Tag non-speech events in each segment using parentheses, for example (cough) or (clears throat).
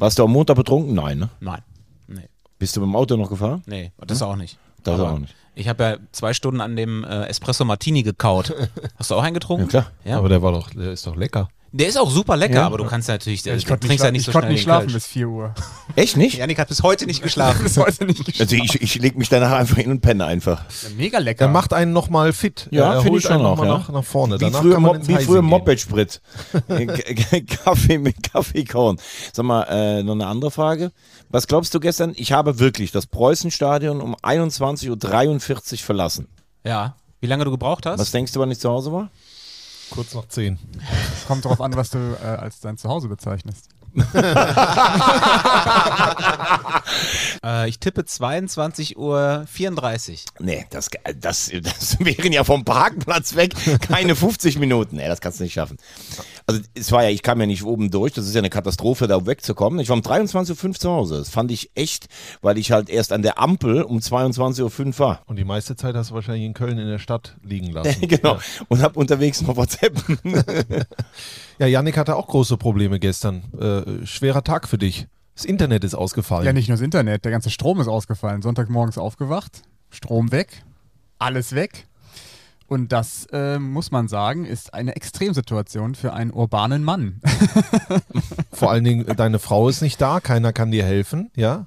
Warst du am Montag betrunken? Nein, ne? Nein. Nee. Bist du mit dem Auto noch gefahren? Nee, das auch nicht. Das Aber auch nicht. Ich habe ja zwei Stunden an dem äh, Espresso Martini gekaut. (laughs) Hast du auch einen getrunken? Ja, klar. Ja. Aber der war doch, der ist doch lecker. Der ist auch super lecker, Ja. aber du kannst natürlich, Ja, du ich konnte trinkst nicht, ja nicht ich so konnte schnell nicht den schlafen Kölsch. bis 4 Uhr. (laughs) Echt nicht? Janik hat bis heute nicht geschlafen. (laughs) Bis heute nicht geschlafen. Also ich, ich leg mich danach einfach hin und penne einfach. Mega lecker. Der macht einen nochmal fit. Ja, er finde ich schon einen auch, nochmal ja. nach, nach vorne. Wie Danach früher, kann man Mo ins wie früher. Moped-Sprit. Kaffee mit Kaffeekorn. Sag mal, äh, noch eine andere Frage. Was glaubst du gestern? Ich habe wirklich das Preußenstadion um 21.43 Uhr verlassen. Ja. Wie lange du gebraucht hast? Was denkst du, wann ich zu Hause war? Kurz nach zehn. Kommt darauf an, was du äh, als dein Zuhause bezeichnest. (laughs) Äh, ich tippe 22.34 Uhr. Nee, das, das, das (laughs) wären ja vom Parkplatz weg keine 50 Minuten. Nee, das kannst du nicht schaffen. Also es war ja, ich kam ja nicht oben durch, das ist ja eine Katastrophe, da wegzukommen. Ich war um 23.05 Uhr zu Hause. Das fand ich echt, weil ich halt erst an der Ampel um 22.05 Uhr war. Und die meiste Zeit hast du wahrscheinlich in Köln in der Stadt liegen lassen. (laughs) genau. Und hab unterwegs noch WhatsApp. (laughs) Ja, Yannick hatte auch große Probleme gestern. Äh, schwerer Tag für dich. Das Internet ist ausgefallen. Ja, nicht nur das Internet, der ganze Strom ist ausgefallen. Sonntagmorgens aufgewacht, Strom weg, alles weg. Und das, äh, muss man sagen, ist eine Extremsituation für einen urbanen Mann. (laughs) Vor allen Dingen, deine Frau ist nicht da, keiner kann dir helfen, ja?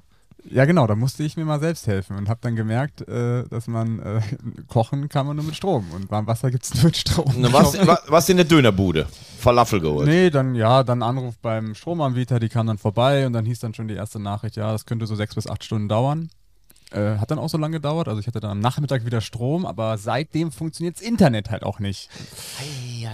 ja, genau, da musste ich mir mal selbst helfen und habe dann gemerkt, äh, dass man äh, (laughs) kochen kann man nur mit Strom und warm Wasser gibt es nur mit Strom. Na, was, (laughs) wa- was in der Dönerbude? Falafel geholt. Nee, dann ja, dann Anruf beim Stromanbieter, die kam dann vorbei und dann hieß dann schon die erste Nachricht, ja, das könnte so sechs bis acht Stunden dauern. Äh, hat dann auch so lange gedauert, also ich hatte dann am Nachmittag wieder Strom, aber seitdem funktioniert das Internet halt auch nicht.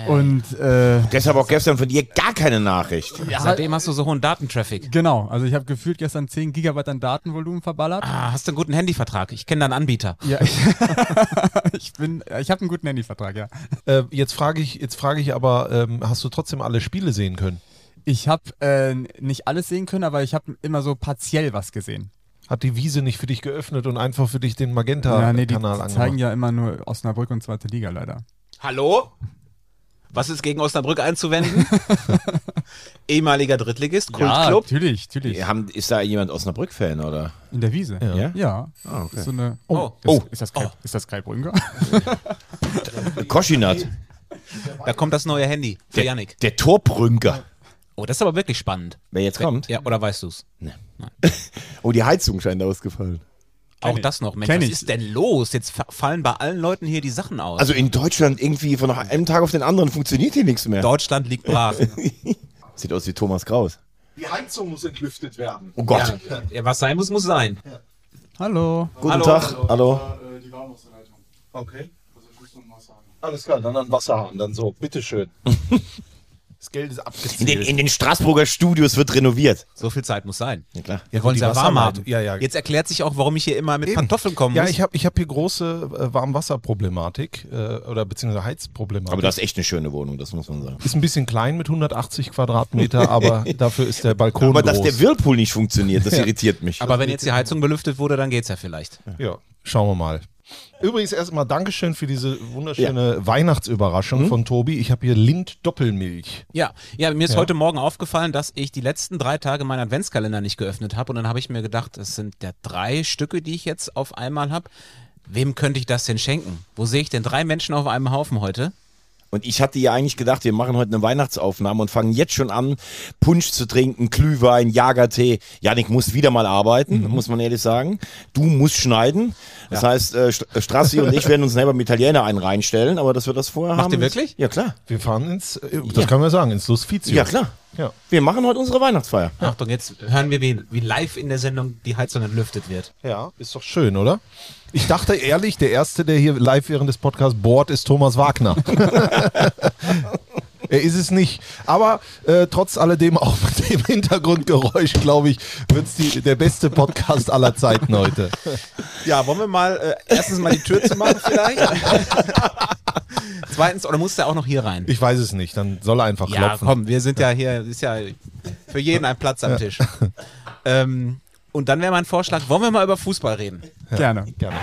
Und äh, Deshalb auch gestern von dir gar keine Nachricht. Seitdem hast du so hohen Datentraffic. genau, also ich habe gefühlt gestern 10 Gigabyte an Datenvolumen verballert. Ah, hast du einen guten Handyvertrag? Ich kenne da einen Anbieter. Ja, ich, (laughs) ich bin, ich habe einen guten Handyvertrag, ja. Äh, jetzt frage ich, jetzt frage ich aber, ähm, hast du trotzdem alle Spiele sehen können? Ich habe äh, nicht alles sehen können, aber ich habe immer so partiell was gesehen. Hat die Wiese nicht für dich geöffnet und einfach für dich den ja, Magenta-Kanal nee, die angemacht? zeigen ja immer nur Osnabrück und zweite Liga leider. Hallo? Was ist gegen Osnabrück einzuwenden? (laughs) Ehemaliger Drittligist, Kultclub. natürlich, natürlich. Wir Haben, ist da jemand Osnabrück-Fan, oder? In der Wiese. Ja. Ja? Ja. Ah, okay. Ist so eine, Oh. Ist, Oh. Ist das Kai, ist das Kai Brünker? (laughs) Koschinat. Da kommt das neue Handy für Der, Yannick. der Torbrünker. Oh, das ist aber wirklich spannend. Wer jetzt kommt? Ja, oder weißt du's? (laughs) Oh, die Heizung scheint ausgefallen. Auch das noch. Mensch, was ich. ist denn los? Jetzt fa- fallen bei allen Leuten hier die Sachen aus. Also in Deutschland irgendwie von einem Tag auf den anderen funktioniert hier nichts mehr. Deutschland liegt brach. (laughs) Sieht aus wie Thomas Kraus. Die Heizung muss entlüftet werden. Oh Gott. ja, was sein muss, muss sein. Hallo. Guten Hallo. Tag. Hallo. Äh, die Warmwasserleitung. Okay. Also ich muss noch Wasser haben. Alles klar, dann an Wasserhahn, dann so. Bitteschön. (laughs) Das Geld ist In abgezählt. den, in den Straßburger Studios wird renoviert. So viel Zeit muss sein. Ja klar. Wir wollen es ja warm haben. Ja, ja. Jetzt erklärt sich auch, warum ich hier immer mit Eben. Pantoffeln kommen ja, muss. ich habe ich hab hier große äh, Warmwasserproblematik äh, oder beziehungsweise Heizproblematik. Aber das ist echt eine schöne Wohnung, das muss man sagen. ist ein bisschen klein mit 180 Quadratmeter, (laughs) aber dafür ist der Balkon Aber groß. dass der Whirlpool nicht funktioniert, das (laughs) irritiert mich. aber wenn jetzt die Heizung belüftet wurde, dann geht's ja vielleicht. Ja, schauen wir mal. Übrigens erstmal Dankeschön für diese wunderschöne Weihnachtsüberraschung von Tobi. Ich habe hier Lind-Doppelmilch. Ja, ja, mir ist Ja. heute Morgen aufgefallen, dass ich die letzten drei Tage meinen Adventskalender nicht geöffnet habe. Und dann habe ich mir gedacht, das sind ja drei Stücke, die ich jetzt auf einmal habe. Wem könnte ich das denn schenken? Wo sehe ich denn drei Menschen auf einem Haufen heute? Und ich hatte ja eigentlich gedacht, wir machen heute eine Weihnachtsaufnahme und fangen jetzt schon an, Punsch zu trinken, Glühwein, Jagertee. Janik muss wieder mal arbeiten, muss man ehrlich sagen. Du musst schneiden. Das heißt, äh, St- äh, Strassi und ich werden uns selber mit Italiener einen reinstellen, aber dass wir das vorher Macht haben. ihr ist- wirklich? Ja, klar. Wir fahren ins, äh, das kann man sagen, ins Lustfizio. Ja, klar. Ja. Wir machen heute unsere Weihnachtsfeier. Achtung, jetzt hören wir, wie, wie live in der Sendung die Heizung entlüftet wird. ja, ist doch schön, oder? Ich dachte ehrlich, der Erste, der hier live während des Podcasts bohrt, ist Thomas Wagner. (laughs) er ist es nicht. Aber äh, trotz alledem, auch mit dem Hintergrundgeräusch, glaube ich, wird es der beste Podcast aller Zeiten heute. Ja, wollen wir mal äh, erstens mal die Tür zu machen vielleicht? (laughs) Zweitens, oder muss der auch noch hier rein? Ich weiß es nicht, dann soll er einfach Ja, klopfen. komm, wir sind ja hier, ist ja für jeden ein Platz am Tisch. Ähm, und dann wäre mein Vorschlag, wollen wir mal über Fußball reden? Gerne. Gerne.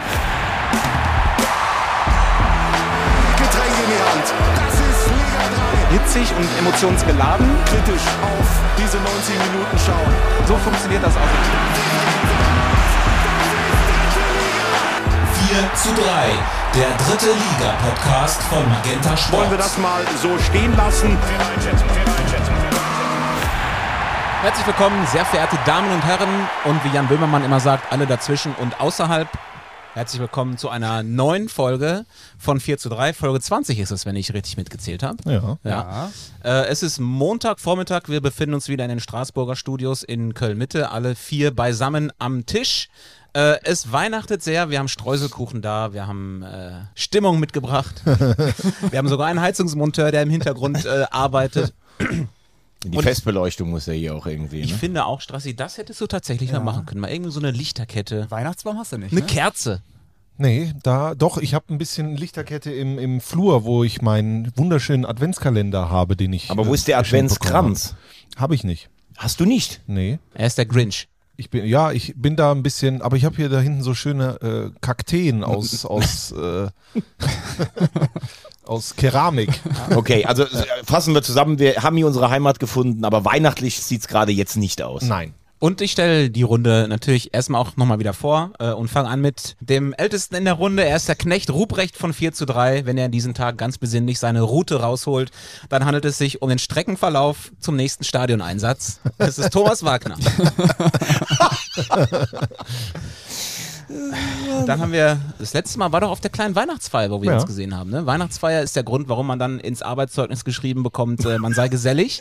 Hitzig und emotionsgeladen. Kritisch auf diese 90 Minuten schauen. So funktioniert das also. 4 zu 3, der dritte Liga-Podcast von Magenta Sport. Wollen wir das mal so stehen lassen? Herzlich willkommen, sehr verehrte Damen und Herren und wie Jan Böhmermann immer sagt, alle dazwischen und außerhalb. Herzlich willkommen zu einer neuen Folge von 4 zu 3. Folge 20 ist es, wenn ich richtig mitgezählt habe. Ja. Ja. Äh, es ist Montagvormittag. Wir befinden uns wieder in den Straßburger Studios in Köln-Mitte. Alle vier beisammen am Tisch. Äh, es weihnachtet sehr. Wir haben Streuselkuchen da. Wir haben äh, Stimmung mitgebracht. (laughs) wir haben sogar einen Heizungsmonteur, der im Hintergrund äh, arbeitet. Die Festbeleuchtung muss ja hier auch irgendwie. Ich Ne? finde auch, Strassi, das hättest du tatsächlich mal machen können. Mal irgendwie so eine Lichterkette. Weihnachtsbaum hast du nicht, Eine ne? Kerze. Nee, da doch, ich habe ein bisschen Lichterkette im, im Flur, wo ich meinen wunderschönen Adventskalender habe, den ich. Aber wo ist der Adventskranz? Habe ich nicht. Hast du nicht? Nee. Er ist der Grinch. Ich bin, ja, ich bin da ein bisschen, aber ich habe hier da hinten so schöne äh, Kakteen aus, (laughs) aus, äh, (laughs) aus Keramik. (laughs) Okay, also äh, fassen wir zusammen. Wir haben hier unsere Heimat gefunden, aber weihnachtlich sieht es gerade jetzt nicht aus. Nein. Und ich stelle die Runde natürlich erstmal auch nochmal wieder vor äh, und fange an mit dem Ältesten in der Runde. Er ist der Knecht Ruprecht von 4 zu 3. Wenn er an diesem Tag ganz besinnlich seine Route rausholt, dann handelt es sich um den Streckenverlauf zum nächsten Stadioneinsatz. Das ist Thomas Wagner. (laughs) (laughs) Dann haben wir, das letzte Mal war doch auf der kleinen Weihnachtsfeier, wo wir Ja. uns gesehen haben. Ne? Weihnachtsfeier ist der Grund, warum man dann ins Arbeitszeugnis geschrieben bekommt, äh, man sei gesellig.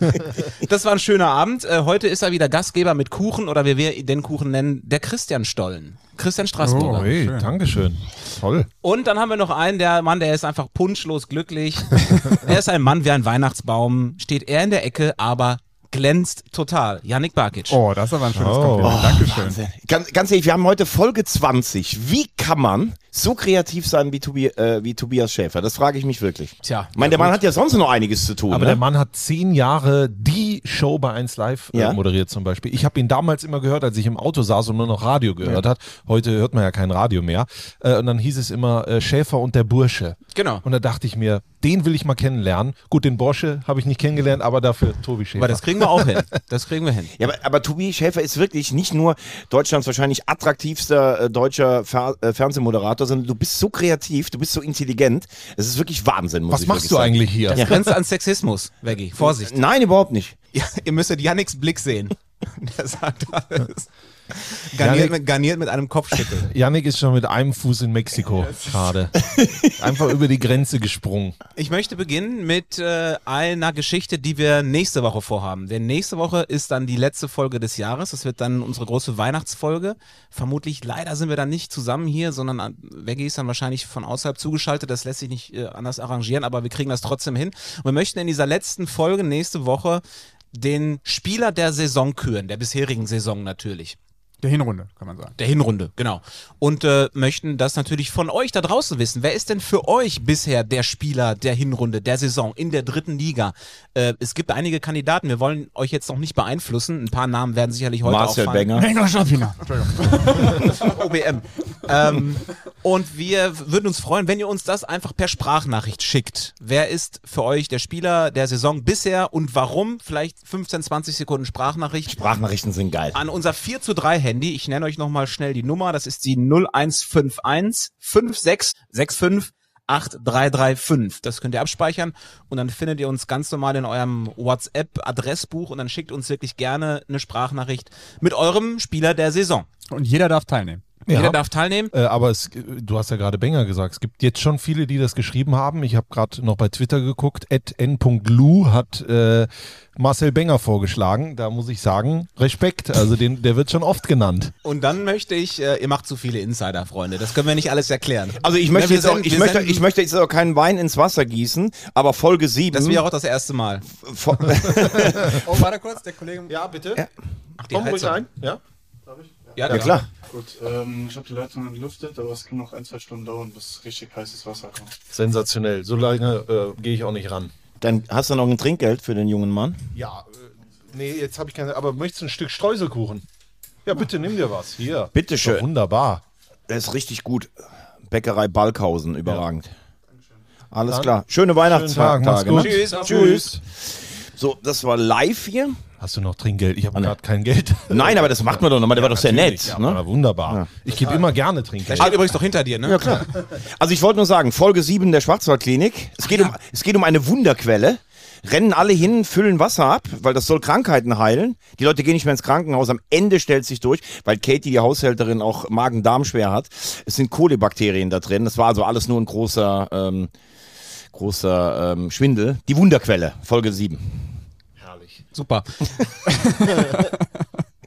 (laughs) das war ein schöner Abend. Äh, heute ist er wieder Gastgeber mit Kuchen oder wie wir den Kuchen nennen, der Christian Stollen. Christian Straßburger. Oh, hey, schön. Dankeschön. Toll. Und dann haben wir noch einen, der Mann, der ist einfach punschlos glücklich. (laughs) er ist ein Mann wie ein Weihnachtsbaum, steht er in der Ecke, aber glänzt total. Yannick Barkic. Oh, das ist aber ein schönes Oh. Kompliment. Dankeschön. Ganz, ganz ehrlich, wir haben heute Folge 20. Wie kann man so kreativ sein wie, Tobi, äh, wie Tobias Schäfer? Das frage ich mich wirklich. Tja. Ich meine, der Mann hat ja sonst noch einiges zu tun. Aber ne? der Mann hat zehn Jahre die Show bei 1 Live äh, Ja. moderiert zum Beispiel. Ich habe ihn damals immer gehört, als ich im Auto saß und nur noch Radio gehört hat. Heute hört man ja kein Radio mehr. Äh, und dann hieß es immer äh, Schäfer und der Bursche. Genau. Und da dachte ich mir, den will ich mal kennenlernen. Gut, den Bursche habe ich nicht kennengelernt, aber dafür Tobi Schäfer. Aber das kriegen wir auch hin. Das kriegen wir hin. Ja, aber, aber Tobi Schäfer ist wirklich nicht nur Deutschlands wahrscheinlich attraktivster äh, deutscher Fer äh, Fernsehmoderator, sondern du bist so kreativ, du bist so intelligent. Es ist wirklich Wahnsinn, muss Was ich machst du sagen. eigentlich hier? Das grenzt an Sexismus, Veggie. Vorsicht. Nein, überhaupt nicht. Ja, ihr müsstet Yannicks Blick sehen. (laughs) Der sagt alles. Garniert, Yannick- mit, garniert mit einem Kopfschüttel. (laughs) Yannick ist schon mit einem Fuß in Mexiko gerade. (laughs) Einfach über die Grenze gesprungen. Ich möchte beginnen mit äh, einer Geschichte, die wir nächste Woche vorhaben. Denn nächste Woche ist dann die letzte Folge des Jahres. Das wird dann unsere große Weihnachtsfolge. Vermutlich, leider sind wir dann nicht zusammen hier, sondern an- Veggie ist dann wahrscheinlich von außerhalb zugeschaltet. Das lässt sich nicht äh, anders arrangieren, aber wir kriegen das trotzdem hin. Und wir möchten in dieser letzten Folge nächste Woche den Spieler der Saison küren, der bisherigen Saison natürlich. Der Hinrunde, kann man sagen. Der Hinrunde, genau. Und äh, möchten das natürlich von euch da draußen wissen. Wer ist denn für euch bisher der Spieler der Hinrunde, der Saison in der dritten Liga? Äh, es gibt einige Kandidaten. Wir wollen euch jetzt noch nicht beeinflussen. Ein paar Namen werden sicherlich heute Marcel auffallen. Benger. Nein, Entschuldigung. (laughs) OBM. ähm, und wir würden uns freuen, wenn ihr uns das einfach per Sprachnachricht schickt. Wer ist für euch der Spieler der Saison bisher und warum? Vielleicht 15, 20 Sekunden Sprachnachricht Sprachnachrichten sind geil. an unser 4 zu 3 Handy. Ich nenne euch nochmal schnell die Nummer. Das ist die 0151 5665 8335. Das könnt ihr abspeichern und dann findet ihr uns ganz normal in eurem WhatsApp-Adressbuch und dann schickt uns wirklich gerne eine Sprachnachricht mit eurem Spieler der Saison. Und jeder darf teilnehmen. Ja. Jeder darf teilnehmen. Äh, aber es, du hast ja gerade Benger gesagt. Es gibt jetzt schon viele, die das geschrieben haben. Ich habe gerade noch bei Twitter geguckt. n.lu hat äh, Marcel Benger vorgeschlagen. Da muss ich sagen, Respekt. Also den, der wird schon oft genannt. Und dann möchte ich, äh, ihr macht zu viele Insider, Freunde. Das können wir nicht alles erklären. Also ich möchte Ja, jetzt auch, ich möchte, ich möchte jetzt auch keinen Wein ins Wasser gießen, aber Folge 7. Das wäre auch das erste Mal. (laughs) Oh, warte kurz, der Kollege. Ja, bitte. Ach, die Heizung. Ja. Ja, ja klar. Gut, ähm, ich habe die Leitung gelüftet, aber es kann noch ein, zwei Stunden dauern, bis richtig heißes Wasser kommt. Sensationell. So lange äh, gehe ich auch nicht ran. Dann hast du noch ein Trinkgeld für den jungen Mann. Ja, äh, nee, jetzt habe ich keine. Aber möchtest du ein Stück Streuselkuchen? Ja, bitte nimm dir was. Hier. Bitteschön. Wunderbar. Der ist richtig gut. Bäckerei Balkhausen, überragend. Alles Dann klar. Schöne Weihnachtstage. Ne? Tschüss. Tschüss. So, das war live hier. Hast du noch Trinkgeld? Ich habe gerade kein Geld. (laughs) Nein, aber das macht man doch nochmal, der war doch sehr nett. Ja, ne? wunderbar. Ich gebe immer gerne Trinkgeld. Steht übrigens doch hinter dir, ne? Ja, klar. (laughs) Also ich wollte nur sagen, Folge 7 der Schwarzwaldklinik. Es geht, um, es geht um eine Wunderquelle. Rennen alle hin, füllen Wasser ab, weil das soll Krankheiten heilen. Die Leute gehen nicht mehr ins Krankenhaus. Am Ende stellt sich durch, weil Katie, die Haushälterin, auch Magen-Darm-Schwer hat. Es sind Kolibakterien da drin. Das war also alles nur ein großer, ähm, großer ähm, Schwindel. Die Wunderquelle, Folge 7. Super. (laughs) (laughs)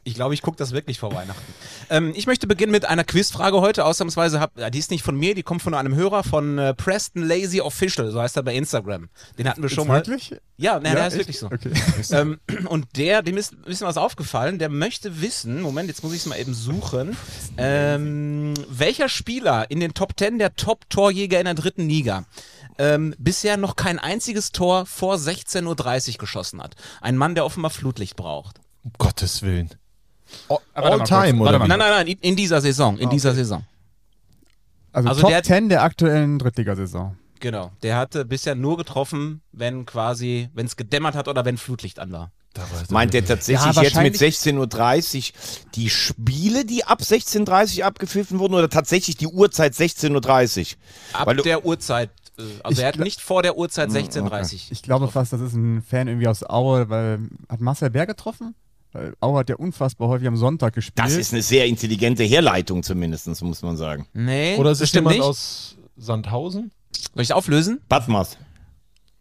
Ich glaube, ich gucke das wirklich vor Weihnachten. Ähm, ich möchte beginnen mit einer Quizfrage heute. Ausnahmsweise, hab, die ist nicht von mir, die kommt von einem Hörer von äh, Preston Lazy Official, so heißt er bei Instagram. Den hatten wir schon mal. Wirklich? Ja, ne, Ja, der ist echt? wirklich so. Okay. (laughs) Ähm, und der, dem ist ein bisschen was aufgefallen, der möchte wissen, Moment, jetzt muss ich es mal eben suchen, ähm, welcher Spieler in den Top 10 der Top-Torjäger in der dritten Liga ähm, bisher noch kein einziges Tor vor 16.30 Uhr geschossen hat. Ein Mann, der offenbar Flutlicht braucht. Um Gottes Willen. Warte All mal time, oder. Nein, nein, nein, in, in dieser Saison, in dieser Saison. Also, Also Top der- 10 der aktuellen Drittligasaison. Genau. Der hatte bisher nur getroffen, wenn quasi, wenn es gedämmert hat oder wenn Flutlicht an war. Meint er tatsächlich Ja, jetzt mit wahrscheinlich- 16.30 Uhr die Spiele, die ab 16.30 Uhr abgepfiffen wurden oder tatsächlich die Uhrzeit 16.30 Uhr? Ab Weil der Uhrzeit, also Ich er hat nicht vor der Uhrzeit 16.30 Ich glaube fast, das ist ein Fan irgendwie aus Aue, weil hat Marcel Bär getroffen? Weil Aue hat ja unfassbar häufig am Sonntag gespielt. Das ist eine sehr intelligente Herleitung zumindest, muss man sagen. Nee, Oder ist das es jemand nicht. aus Sandhausen? Soll ich auflösen? Batmas.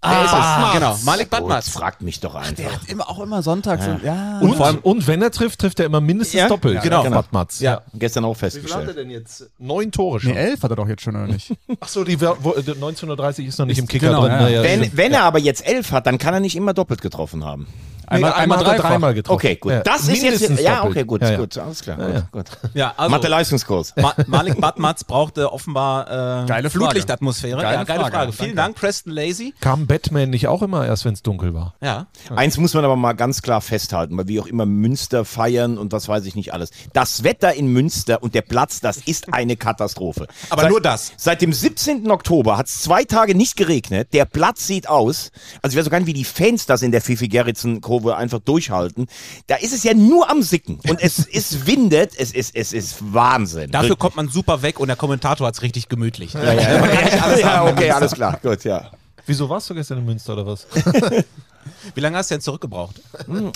Wer ist es? Genau, Malik Gut, Batmatz. fragt mich doch einfach. der hat immer, auch immer sonntags. Ja. ja. Und, vor allem- und wenn er trifft, trifft er immer mindestens Ja, doppelt. ja, genau. Bad Matz. Ja. Gestern auch Wie viel hat er festgestellt. denn jetzt? Neun Tore schon. Nee, elf hat er doch jetzt schon, oder nicht? (laughs) Achso, die wo, wo, 1930 ist noch nicht im Kicker genau, drin. Wenn, wenn er aber jetzt elf hat, dann kann er nicht immer doppelt getroffen haben. Einmal, einmal, hat er dreifach. dreimal getroffen. Okay, gut. Ja, das ist jetzt. mindestens Ja, doppelt. okay, gut, Ja, ja. gut, alles klar. Ja, ja. Gut, gut. Ja, also Mathe-Leistungskurs. Ma Malik Batmatz brauchte offenbar äh, Geile Frage. Flutlichtatmosphäre. Geile ja, geile Frage. Frage. Vielen Danke. Dank, Preston Lazy. Kam Batman nicht auch immer erst, wenn es dunkel war? Ja. Eins muss man aber mal ganz klar festhalten, weil wir auch immer Münster feiern und was weiß ich nicht alles. Das Wetter in Münster und der Platz, das ist eine Katastrophe. Aber Seit- nur das. Seit dem 17. Oktober hat es zwei Tage nicht geregnet. Der Platz sieht aus. Also ich weiß sogar nicht, wie die Fans das in der Fifi Gerritsen Kurve einfach durchhalten. Da ist es ja nur am Sicken. Und es, (laughs) es windet. Es ist, es ist Wahnsinn. Dafür kommt man super weg und der Kommentator hat es richtig gemütlich. ja, ja, ja, (laughs) okay, alles klar. Gut, ja. Wieso warst du gestern in Münster oder was? (laughs) Wie lange hast du denn zurückgebraucht?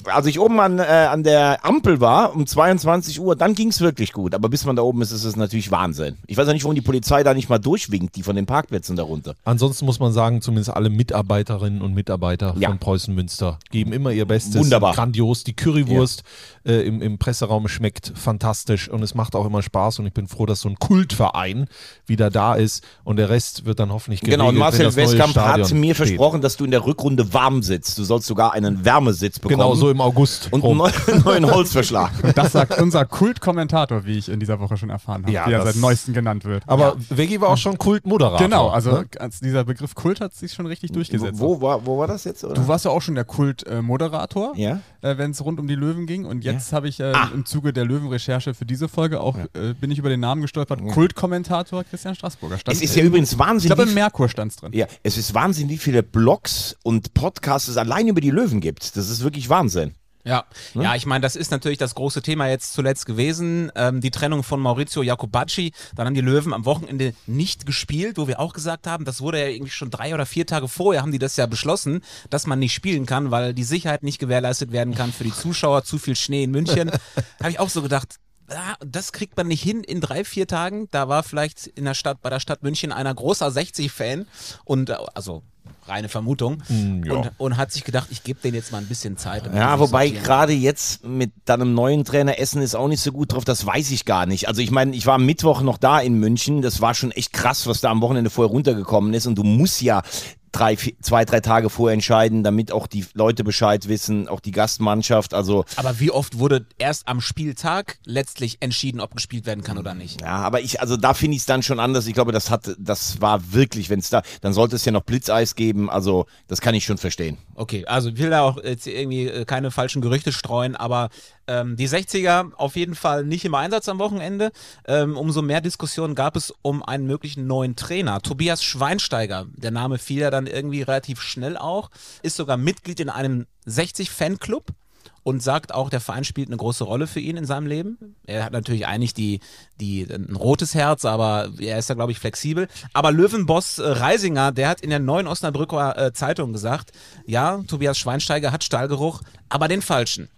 Als ich oben an, äh, an der Ampel war, um 22 Uhr, dann ging es wirklich gut. Aber bis man da oben ist, ist es natürlich Wahnsinn. Ich weiß auch nicht, warum die Polizei da nicht mal durchwinkt, die von den Parkplätzen darunter. Ansonsten muss man sagen, zumindest alle Mitarbeiterinnen und Mitarbeiter Ja. von Preußen Münster geben immer ihr Bestes. Wunderbar. Grandios. Die Currywurst äh, im, im Presseraum schmeckt fantastisch und es macht auch immer Spaß und ich bin froh, dass so ein Kultverein wieder da ist und der Rest wird dann hoffentlich geregelt, Genau, und Marcel Westkamp hat mir steht. versprochen, dass du in der Rückrunde warm sitzt. Du sollst sogar einen Wärmesitz bekommen. Genau, so im August. und einen rum. neuen, (laughs) neuen Holzverschlag. (laughs) Das sagt unser Kultkommentator, wie ich in dieser Woche schon erfahren habe, Ja, wie er das- seit neuestem genannt wird. Aber Veggie war auch schon Kultmoderator. genau, also ne? dieser Begriff Kult hat sich schon richtig durchgesetzt. wo, war, wo war das jetzt? Oder? Du warst ja auch schon der Kult-Moderator, Ja. äh, wenn es rund um die Löwen ging. Und jetzt habe ich äh, Ah. im Zuge der Löwen-Recherche für diese Folge auch, äh, bin ich über den Namen gestolpert, Kultkommentator Christian Straßburger. Stand Es ist ja übrigens Ich Wahnsinn. glaube, im Merkur stand es drin. Ja, es ist Wahnsinn, wie viele Blogs und Podcasts es allein über die Löwen gibt. Das ist wirklich Wahnsinn. Ja, ja, ich meine, das ist natürlich das große Thema jetzt zuletzt gewesen. Ähm, die Trennung von Maurizio Jacobacci. Dann haben die Löwen am Wochenende nicht gespielt, wo wir auch gesagt haben, das wurde ja irgendwie schon drei oder vier Tage vorher, haben die das ja beschlossen, dass man nicht spielen kann, weil die Sicherheit nicht gewährleistet werden kann für die Zuschauer, zu viel Schnee in München. (laughs) Habe ich auch so gedacht, ah, das kriegt man nicht hin in drei, vier Tagen. Da war vielleicht in der Stadt, bei der Stadt München einer großer 60-Fan und äh, also reine Vermutung und, und hat sich gedacht, ich gebe denen jetzt mal ein bisschen Zeit. Ja, wobei gerade jetzt mit deinem neuen Trainer Essen ist auch nicht so gut drauf, das weiß ich gar nicht. Also ich meine, ich war am Mittwoch noch da in München, das war schon echt krass, was da am Wochenende vorher runtergekommen ist und du musst ja drei, zwei, drei Tage vorher entscheiden, damit auch die Leute Bescheid wissen, auch die Gastmannschaft, also Aber wie oft wurde erst am Spieltag letztlich entschieden, ob gespielt werden kann oder nicht? ja, aber ich, also da finde ich es dann schon anders. Ich glaube, das hat, das war wirklich, wenn es da, dann sollte es ja noch Blitzeis geben. Also das kann ich schon verstehen. Okay, also ich will da auch jetzt irgendwie äh, keine falschen Gerüchte streuen, aber ähm, die 60er auf jeden Fall nicht im Einsatz am Wochenende. Ähm, umso mehr Diskussionen gab es um einen möglichen neuen Trainer. Tobias Schweinsteiger, der Name fiel ja dann irgendwie relativ schnell auch, ist sogar Mitglied in einem 60-Fanclub. und sagt auch, der Verein spielt eine große Rolle für ihn in seinem Leben. Er hat natürlich eigentlich die, die, ein rotes Herz, aber er ist da, glaube ich, flexibel. Aber Löwenboss äh, Reisinger, der hat in der neuen Osnabrücker äh, Zeitung gesagt, ja, Tobias Schweinsteiger hat Stahlgeruch, aber den falschen.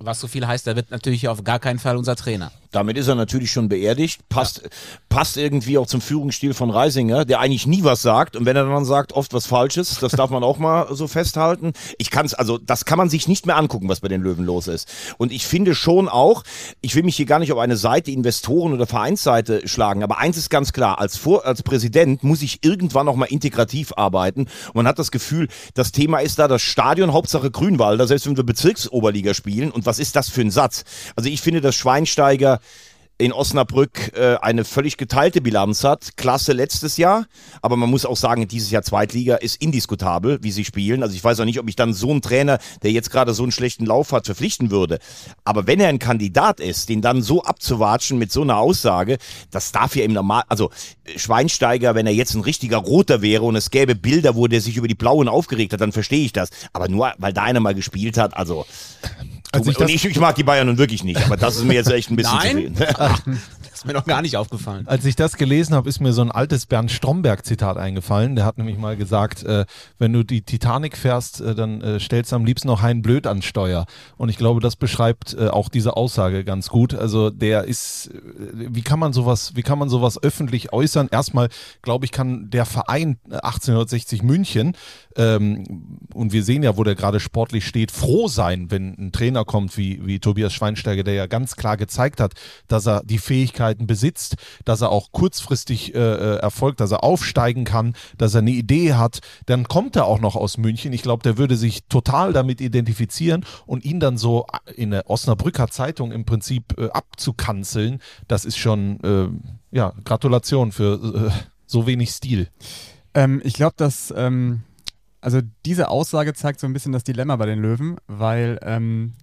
Was so viel heißt, er wird natürlich auf gar keinen Fall unser Trainer. Damit ist er natürlich schon beerdigt. Passt, ja. passt irgendwie auch zum Führungsstil von Reisinger, der eigentlich nie was sagt. Und wenn er dann sagt, oft was Falsches, das darf man auch mal so festhalten. Ich kann es, also das kann man sich nicht mehr angucken, was bei den Löwen los ist. Und ich finde schon auch, ich will mich hier gar nicht auf eine Seite, Investoren- oder Vereinsseite schlagen, aber eins ist ganz klar, als, Vor als Präsident muss ich irgendwann auch mal integrativ arbeiten. Und man hat das Gefühl, das Thema ist da das Stadion, Hauptsache Grünwalder, selbst wenn wir Bezirksoberliga spielen. Und was ist das für ein Satz? Also ich finde, dass Schweinsteiger in Osnabrück äh, eine völlig geteilte Bilanz hat. Klasse letztes Jahr, aber man muss auch sagen, dieses Jahr Zweitliga ist indiskutabel, wie sie spielen. Also ich weiß auch nicht, ob ich dann so einen Trainer, der jetzt gerade so einen schlechten Lauf hat, verpflichten würde. Aber wenn er ein Kandidat ist, den dann so abzuwatschen mit so einer Aussage, das darf ja im Normal, also Schweinsteiger, wenn er jetzt ein richtiger Roter wäre und es gäbe Bilder, wo der sich über die Blauen aufgeregt hat, dann verstehe ich das. Aber nur, weil da einer mal gespielt hat, also also ich, und ich, ich, mag die Bayern nun wirklich nicht, aber das ist mir jetzt echt ein bisschen Nein? zu viel. (laughs) (laughs) Ist mir noch gar nicht aufgefallen. Als ich das gelesen habe, ist mir so ein altes Bernd Stromberg-Zitat eingefallen. Der hat nämlich mal gesagt, äh, wenn du die Titanic fährst, äh, dann äh, stellst du am liebsten noch Hein Blöd an Steuer. Und ich glaube, das beschreibt äh, auch diese Aussage ganz gut. Also der ist, äh, wie kann man sowas, wie kann man sowas öffentlich äußern? Erstmal, glaube ich, kann der Verein 1860 München ähm, und wir sehen ja, wo der gerade sportlich steht, froh sein, wenn ein Trainer kommt wie, wie Tobias Schweinsteiger, der ja ganz klar gezeigt hat, dass er die Fähigkeiten besitzt, dass er auch kurzfristig äh, äh erfolgt, dass er aufsteigen kann, dass er eine Idee hat. Dann kommt er auch noch aus München. Ich glaube, der würde sich total damit identifizieren und ihn dann so in der Osnabrücker Zeitung im Prinzip äh, abzukanzeln, das ist schon, äh, ja, Gratulation für äh, so wenig Stil. Ähm, ich glaube, dass ähm, also diese Aussage zeigt so ein bisschen das Dilemma bei den Löwen, weil ähm,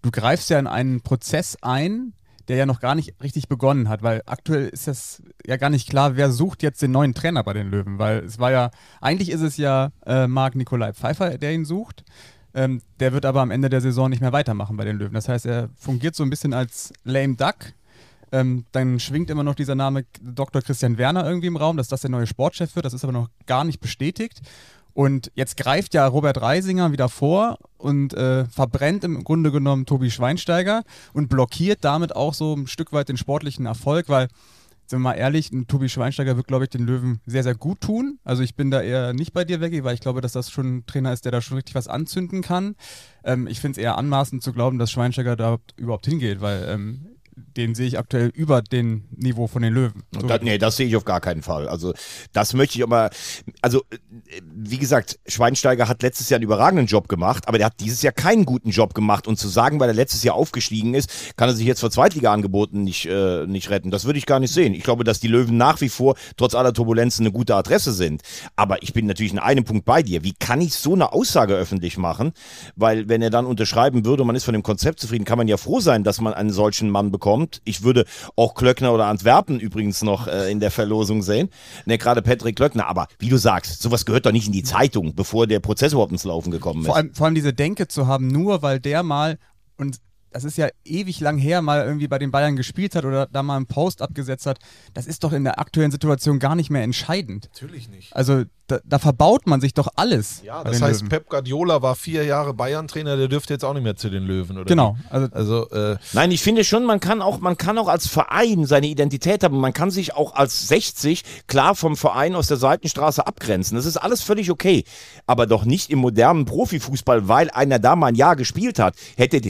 du greifst ja in einen Prozess ein, der ja noch gar nicht richtig begonnen hat, weil aktuell ist das ja gar nicht klar, wer sucht jetzt den neuen Trainer bei den Löwen, weil es war ja, eigentlich ist es ja äh, Marc Nikolai Pfeiffer, der ihn sucht. Ähm, der wird aber am Ende der Saison nicht mehr weitermachen bei den Löwen. Das heißt, er fungiert so ein bisschen als lame duck. Ähm, dann schwingt immer noch dieser Name Dr. Christian Werner irgendwie im Raum, dass das der neue Sportchef wird. Das ist aber noch gar nicht bestätigt. Und jetzt greift ja Robert Reisinger wieder vor und äh, verbrennt im Grunde genommen Tobi Schweinsteiger und blockiert damit auch so ein Stück weit den sportlichen Erfolg, weil, sind wir mal ehrlich, ein Tobi Schweinsteiger wird, glaube ich, den Löwen sehr, sehr gut tun. Also ich bin da eher nicht bei dir, Veggie, weil ich glaube, dass das schon ein Trainer ist, der da schon richtig was anzünden kann. Ähm, ich finde es eher anmaßend zu glauben, dass Schweinsteiger da überhaupt hingeht, weil ähm, den sehe ich aktuell über den Niveau von den Löwen. So das, nee, das sehe ich auf gar keinen Fall. Also das möchte ich aber, also wie gesagt, Schweinsteiger hat letztes Jahr einen überragenden Job gemacht, aber der hat dieses Jahr keinen guten Job gemacht. Und zu sagen, weil er letztes Jahr aufgestiegen ist, kann er sich jetzt vor Zweitliga-Angeboten nicht, äh, nicht retten. Das würde ich gar nicht sehen. Ich glaube, dass die Löwen nach wie vor, trotz aller Turbulenzen, eine gute Adresse sind. Aber ich bin natürlich in einem Punkt bei dir. Wie kann ich so eine Aussage öffentlich machen? Weil wenn er dann unterschreiben würde und man ist von dem Konzept zufrieden, kann man ja froh sein, dass man einen solchen Mann bekommt kommt. Ich würde auch Klöckner oder Antwerpen übrigens noch äh, in der Verlosung sehen. Ne, gerade Patrick Klöckner. Aber wie du sagst, sowas gehört doch nicht in die Zeitung, bevor der Prozess überhaupt ins Laufen gekommen ist. Vor allem, vor allem diese Denke zu haben, nur weil der mal und das ist ja ewig lang her, mal irgendwie bei den Bayern gespielt hat oder da mal einen Post abgesetzt hat, das ist doch in der aktuellen Situation gar nicht mehr entscheidend. Natürlich nicht. Also da, da verbaut man sich doch alles. Ja, das heißt, Löwen. Pep Guardiola war vier Jahre Bayern-Trainer, der dürfte jetzt auch nicht mehr zu den Löwen, oder? Genau. Also, also äh, Nein, ich finde schon, man kann auch, man kann auch als Verein seine Identität haben. Man kann sich auch als 60 klar vom Verein aus der Seitenstraße abgrenzen. Das ist alles völlig okay. Aber doch nicht im modernen Profifußball, weil einer da mal ein Jahr gespielt hat, hätte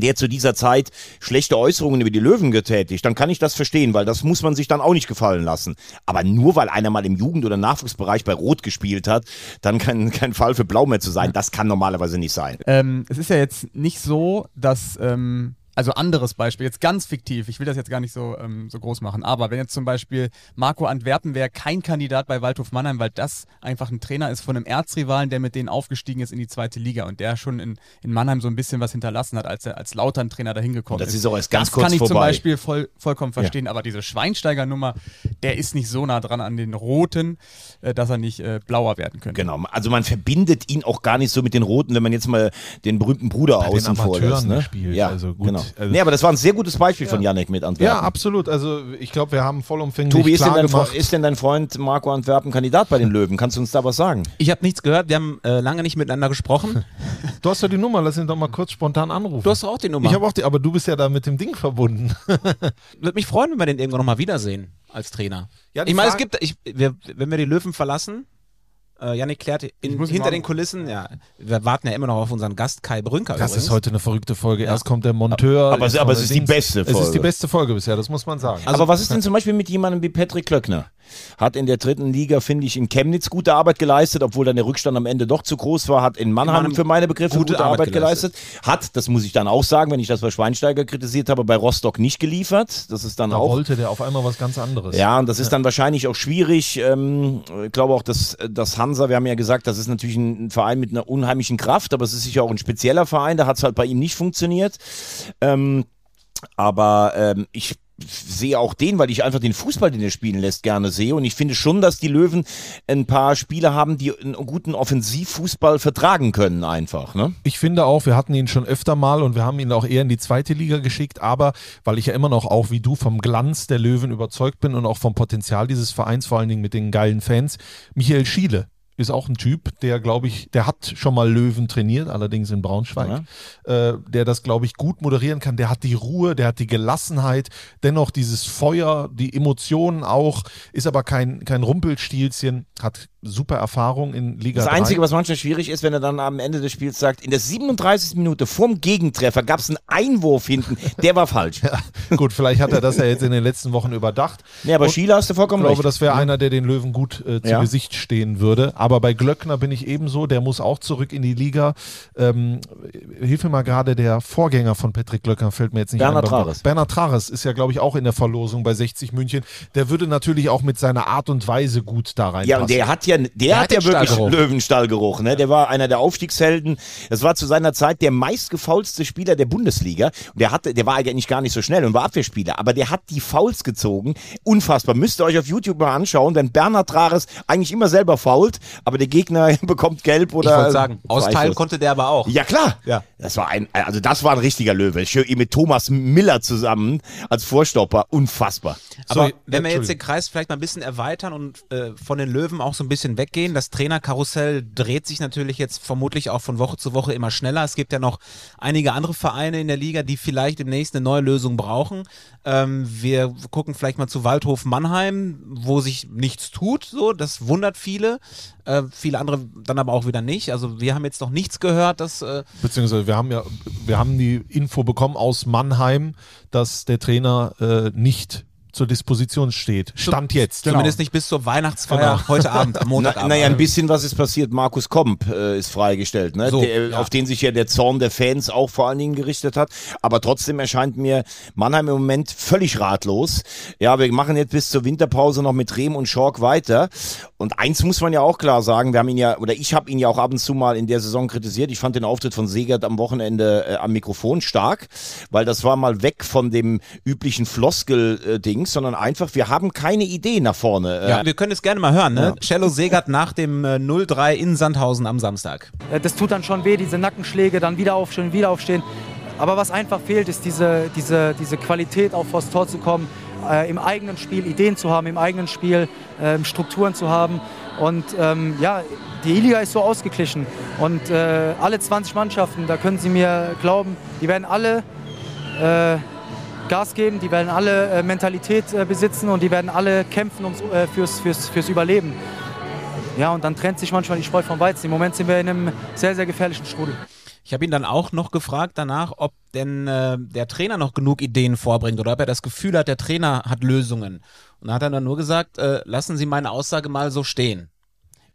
der zu dieser Zeit schlechte Äußerungen über die Löwen getätigt, dann kann ich das verstehen, weil das muss man sich dann auch nicht gefallen lassen. Aber nur weil einer mal im Jugend- oder Nachwuchsbereich bei Rot gespielt hat, dann kein, (laughs) kein Fall für Blau mehr zu sein, das kann normalerweise nicht sein. Ähm, es ist ja jetzt nicht so, dass ähm, also anderes Beispiel, jetzt ganz fiktiv, ich will das jetzt gar nicht so, ähm, so groß machen, aber wenn jetzt zum Beispiel Marco Antwerpen wäre kein Kandidat bei Waldhof Mannheim, weil das einfach ein Trainer ist von einem Erzrivalen, der mit denen aufgestiegen ist in die zweite Liga und der schon in, in Mannheim so ein bisschen was hinterlassen hat, als er als Lautern-Trainer dahin gekommen Das ist. ist auch erst ganz das kurz kann ich zum vorbei. Beispiel voll, vollkommen verstehen, aber diese Schweinsteiger-Nummer, der ist nicht so nah dran an den Roten, äh, dass er nicht äh, blauer werden könnte. Genau, also man verbindet ihn auch gar nicht so mit den Roten, wenn man jetzt mal den berühmten Bruder Bei den außen vor lässt. Ne? gespielt, Ja, also gut. genau. Also- nee, aber das war ein sehr gutes Beispiel von Yannick mit Antwerpen. Ja, absolut. Also ich glaube, wir haben vollumfänglich Tobi, ist denn, dein, ist denn dein Freund Marco Antwerpen Kandidat bei den Löwen? Kannst du uns da was sagen? Ich habe nichts gehört, wir haben äh, lange nicht miteinander gesprochen. (laughs) Du hast ja die Nummer, lass ihn doch mal kurz spontan anrufen. Du hast doch auch die Nummer. ich habe auch die, aber du bist ja da mit dem Ding verbunden. (laughs) Würde mich freuen, wenn wir den irgendwann nochmal wiedersehen als Trainer. Ja, ich meine, es gibt, ich, wir, wenn wir die Löwen verlassen, äh, Janik klärt in, muss hinter den Kulissen, ja, wir warten ja immer noch auf unseren Gast Kai Brünker. Das übrigens. ist heute eine verrückte Folge. Erst kommt der Monteur. Aber aber kommt es ist die beste Es ist Folge. die beste Folge bisher, das muss man sagen. aber was ist denn zum Beispiel mit jemandem wie Patrick Klöckner? Hat in der dritten Liga, finde ich, in Chemnitz gute Arbeit geleistet, obwohl dann der Rückstand am Ende doch zu groß war. Hat in Mannheim Mannheim für meine Begriffe gute, gute Arbeit, Arbeit geleistet. Hat, das muss ich dann auch sagen, wenn ich das bei Schweinsteiger kritisiert habe, bei Rostock nicht geliefert. Das ist dann da auch wollte der auf einmal was ganz anderes. Ja, und das ist dann wahrscheinlich auch schwierig. Ähm, ich glaube auch, dass das Hansa, wir haben ja gesagt, das ist natürlich ein Verein mit einer unheimlichen Kraft, aber es ist sicher auch ein spezieller Verein, da hat es halt bei ihm nicht funktioniert. Ähm, aber ähm, ich sehe auch den, weil ich einfach den Fußball, den er spielen lässt, gerne sehe. Und ich finde schon, dass die Löwen ein paar Spieler haben, die einen guten Offensivfußball vertragen können, einfach. Ne? Ich finde auch, wir hatten ihn schon öfter mal und wir haben ihn auch eher in die zweite Liga geschickt, aber weil ich ja immer noch auch wie du vom Glanz der Löwen überzeugt bin und auch vom Potenzial dieses Vereins, vor allen Dingen mit den geilen Fans, Michael Schiele ist auch ein Typ, der glaube ich, der hat schon mal Löwen trainiert, allerdings in Braunschweig, äh, der das glaube ich gut moderieren kann. Der hat die Ruhe, der hat die Gelassenheit, dennoch dieses Feuer, die Emotionen auch, ist aber kein, kein Rumpelstilzchen, hat super Erfahrung in Liga Das 3. Einzige, was manchmal schwierig ist, wenn er dann am Ende des Spiels sagt, in der 37. Minute vorm Gegentreffer gab es einen Einwurf hinten, der war falsch. (laughs) Gut, vielleicht hat er das ja jetzt in den letzten Wochen überdacht. Nee, aber Schiele hast du Ich vollkommen glaube, recht. das wäre einer, der den Löwen gut äh, zu Ja. Gesicht stehen würde. Aber bei Glöckner bin ich ebenso, der muss auch zurück in die Liga. Ähm, hilf mir mal gerade, der Vorgänger von Patrick Glöckner fällt mir jetzt nicht Bernhard ein. Trares. Bernhard Trares ist ja, glaube ich, auch in der Verlosung bei 60 München. Der würde natürlich auch mit seiner Art und Weise gut da reinpassen. ja, und der hat ja, der, hat hat ja wirklich Stallgeruch. Löwenstallgeruch, ne? Der war einer der Aufstiegshelden. Das war zu seiner Zeit der meistgefaulste Spieler der Bundesliga. Und der hatte, der war eigentlich gar nicht so schnell und war Abwehrspieler, aber der hat die Fouls gezogen. Unfassbar. Müsst ihr euch auf YouTube mal anschauen, denn Bernhard Trares eigentlich immer selber fault, aber der Gegner (laughs) bekommt gelb ich oder. wollte sagen, austeilen konnte der aber auch. Ja, klar. Ja. Das war ein, also das war ein richtiger Löwe. Schön mit Thomas Miller zusammen als Vorstopper. Unfassbar. Aber So, wenn wir jetzt den Kreis vielleicht mal ein bisschen erweitern und äh, von den Löwen auch so ein bisschen weggehen, das Trainerkarussell dreht sich natürlich jetzt vermutlich auch von Woche zu Woche immer schneller. Es gibt ja noch einige andere Vereine in der Liga, die vielleicht demnächst eine neue Lösung brauchen. Ähm, wir gucken vielleicht mal zu Waldhof Mannheim, wo sich nichts tut, so, das wundert viele. Äh, viele andere dann aber auch wieder nicht. Also wir haben jetzt noch nichts gehört, dass äh, Beziehungsweise wir haben ja, wir haben die Info bekommen aus Mannheim, dass der Trainer äh, nicht zur Disposition steht. Stand jetzt. zumindest nicht bis zur Weihnachtsfeier Genau. heute Abend, am (laughs) Na, Montagabend. naja, ein bisschen was ist passiert. Markus Komp äh, ist freigestellt, ne? So, der, ja. auf den sich ja der Zorn der Fans auch vor allen Dingen gerichtet hat. Aber trotzdem erscheint mir Mannheim im Moment völlig ratlos. Ja, wir machen jetzt bis zur Winterpause noch mit Rehm und Schork weiter. Und eins muss man ja auch klar sagen, wir haben ihn ja, oder ich habe ihn ja auch ab und zu mal in der Saison kritisiert. Ich fand den Auftritt von Segert am Wochenende äh, am Mikrofon stark, weil das war mal weg von dem üblichen Floskel-Dings, sondern einfach, wir haben keine Idee nach vorne. Äh, Ja, wir können es gerne mal hören, ne? Cello Segert nach dem äh, 0-3 in Sandhausen am Samstag. Äh, Das tut dann schon weh, diese Nackenschläge, dann wieder aufstehen, wieder aufstehen. Aber was einfach fehlt, ist diese, diese, diese Qualität, auch vors Tor zu kommen, äh, im eigenen Spiel Ideen zu haben, im eigenen Spiel ähm, Strukturen zu haben. Und ähm, ja, die Liga ist so ausgeglichen. Und äh, alle 20 Mannschaften, da können Sie mir glauben, die werden alle äh, Gas geben, die werden alle äh, Mentalität äh, besitzen und die werden alle kämpfen ums, äh, fürs, fürs, fürs Überleben. Ja, und dann trennt sich manchmal die Spreu vom Weizen. Im Moment sind wir in einem sehr, sehr gefährlichen Strudel. Ich habe ihn dann auch noch gefragt danach, ob denn äh, der Trainer noch genug Ideen vorbringt oder ob er das Gefühl hat, der Trainer hat Lösungen. Und da hat er dann nur gesagt, äh, lassen Sie meine Aussage mal so stehen.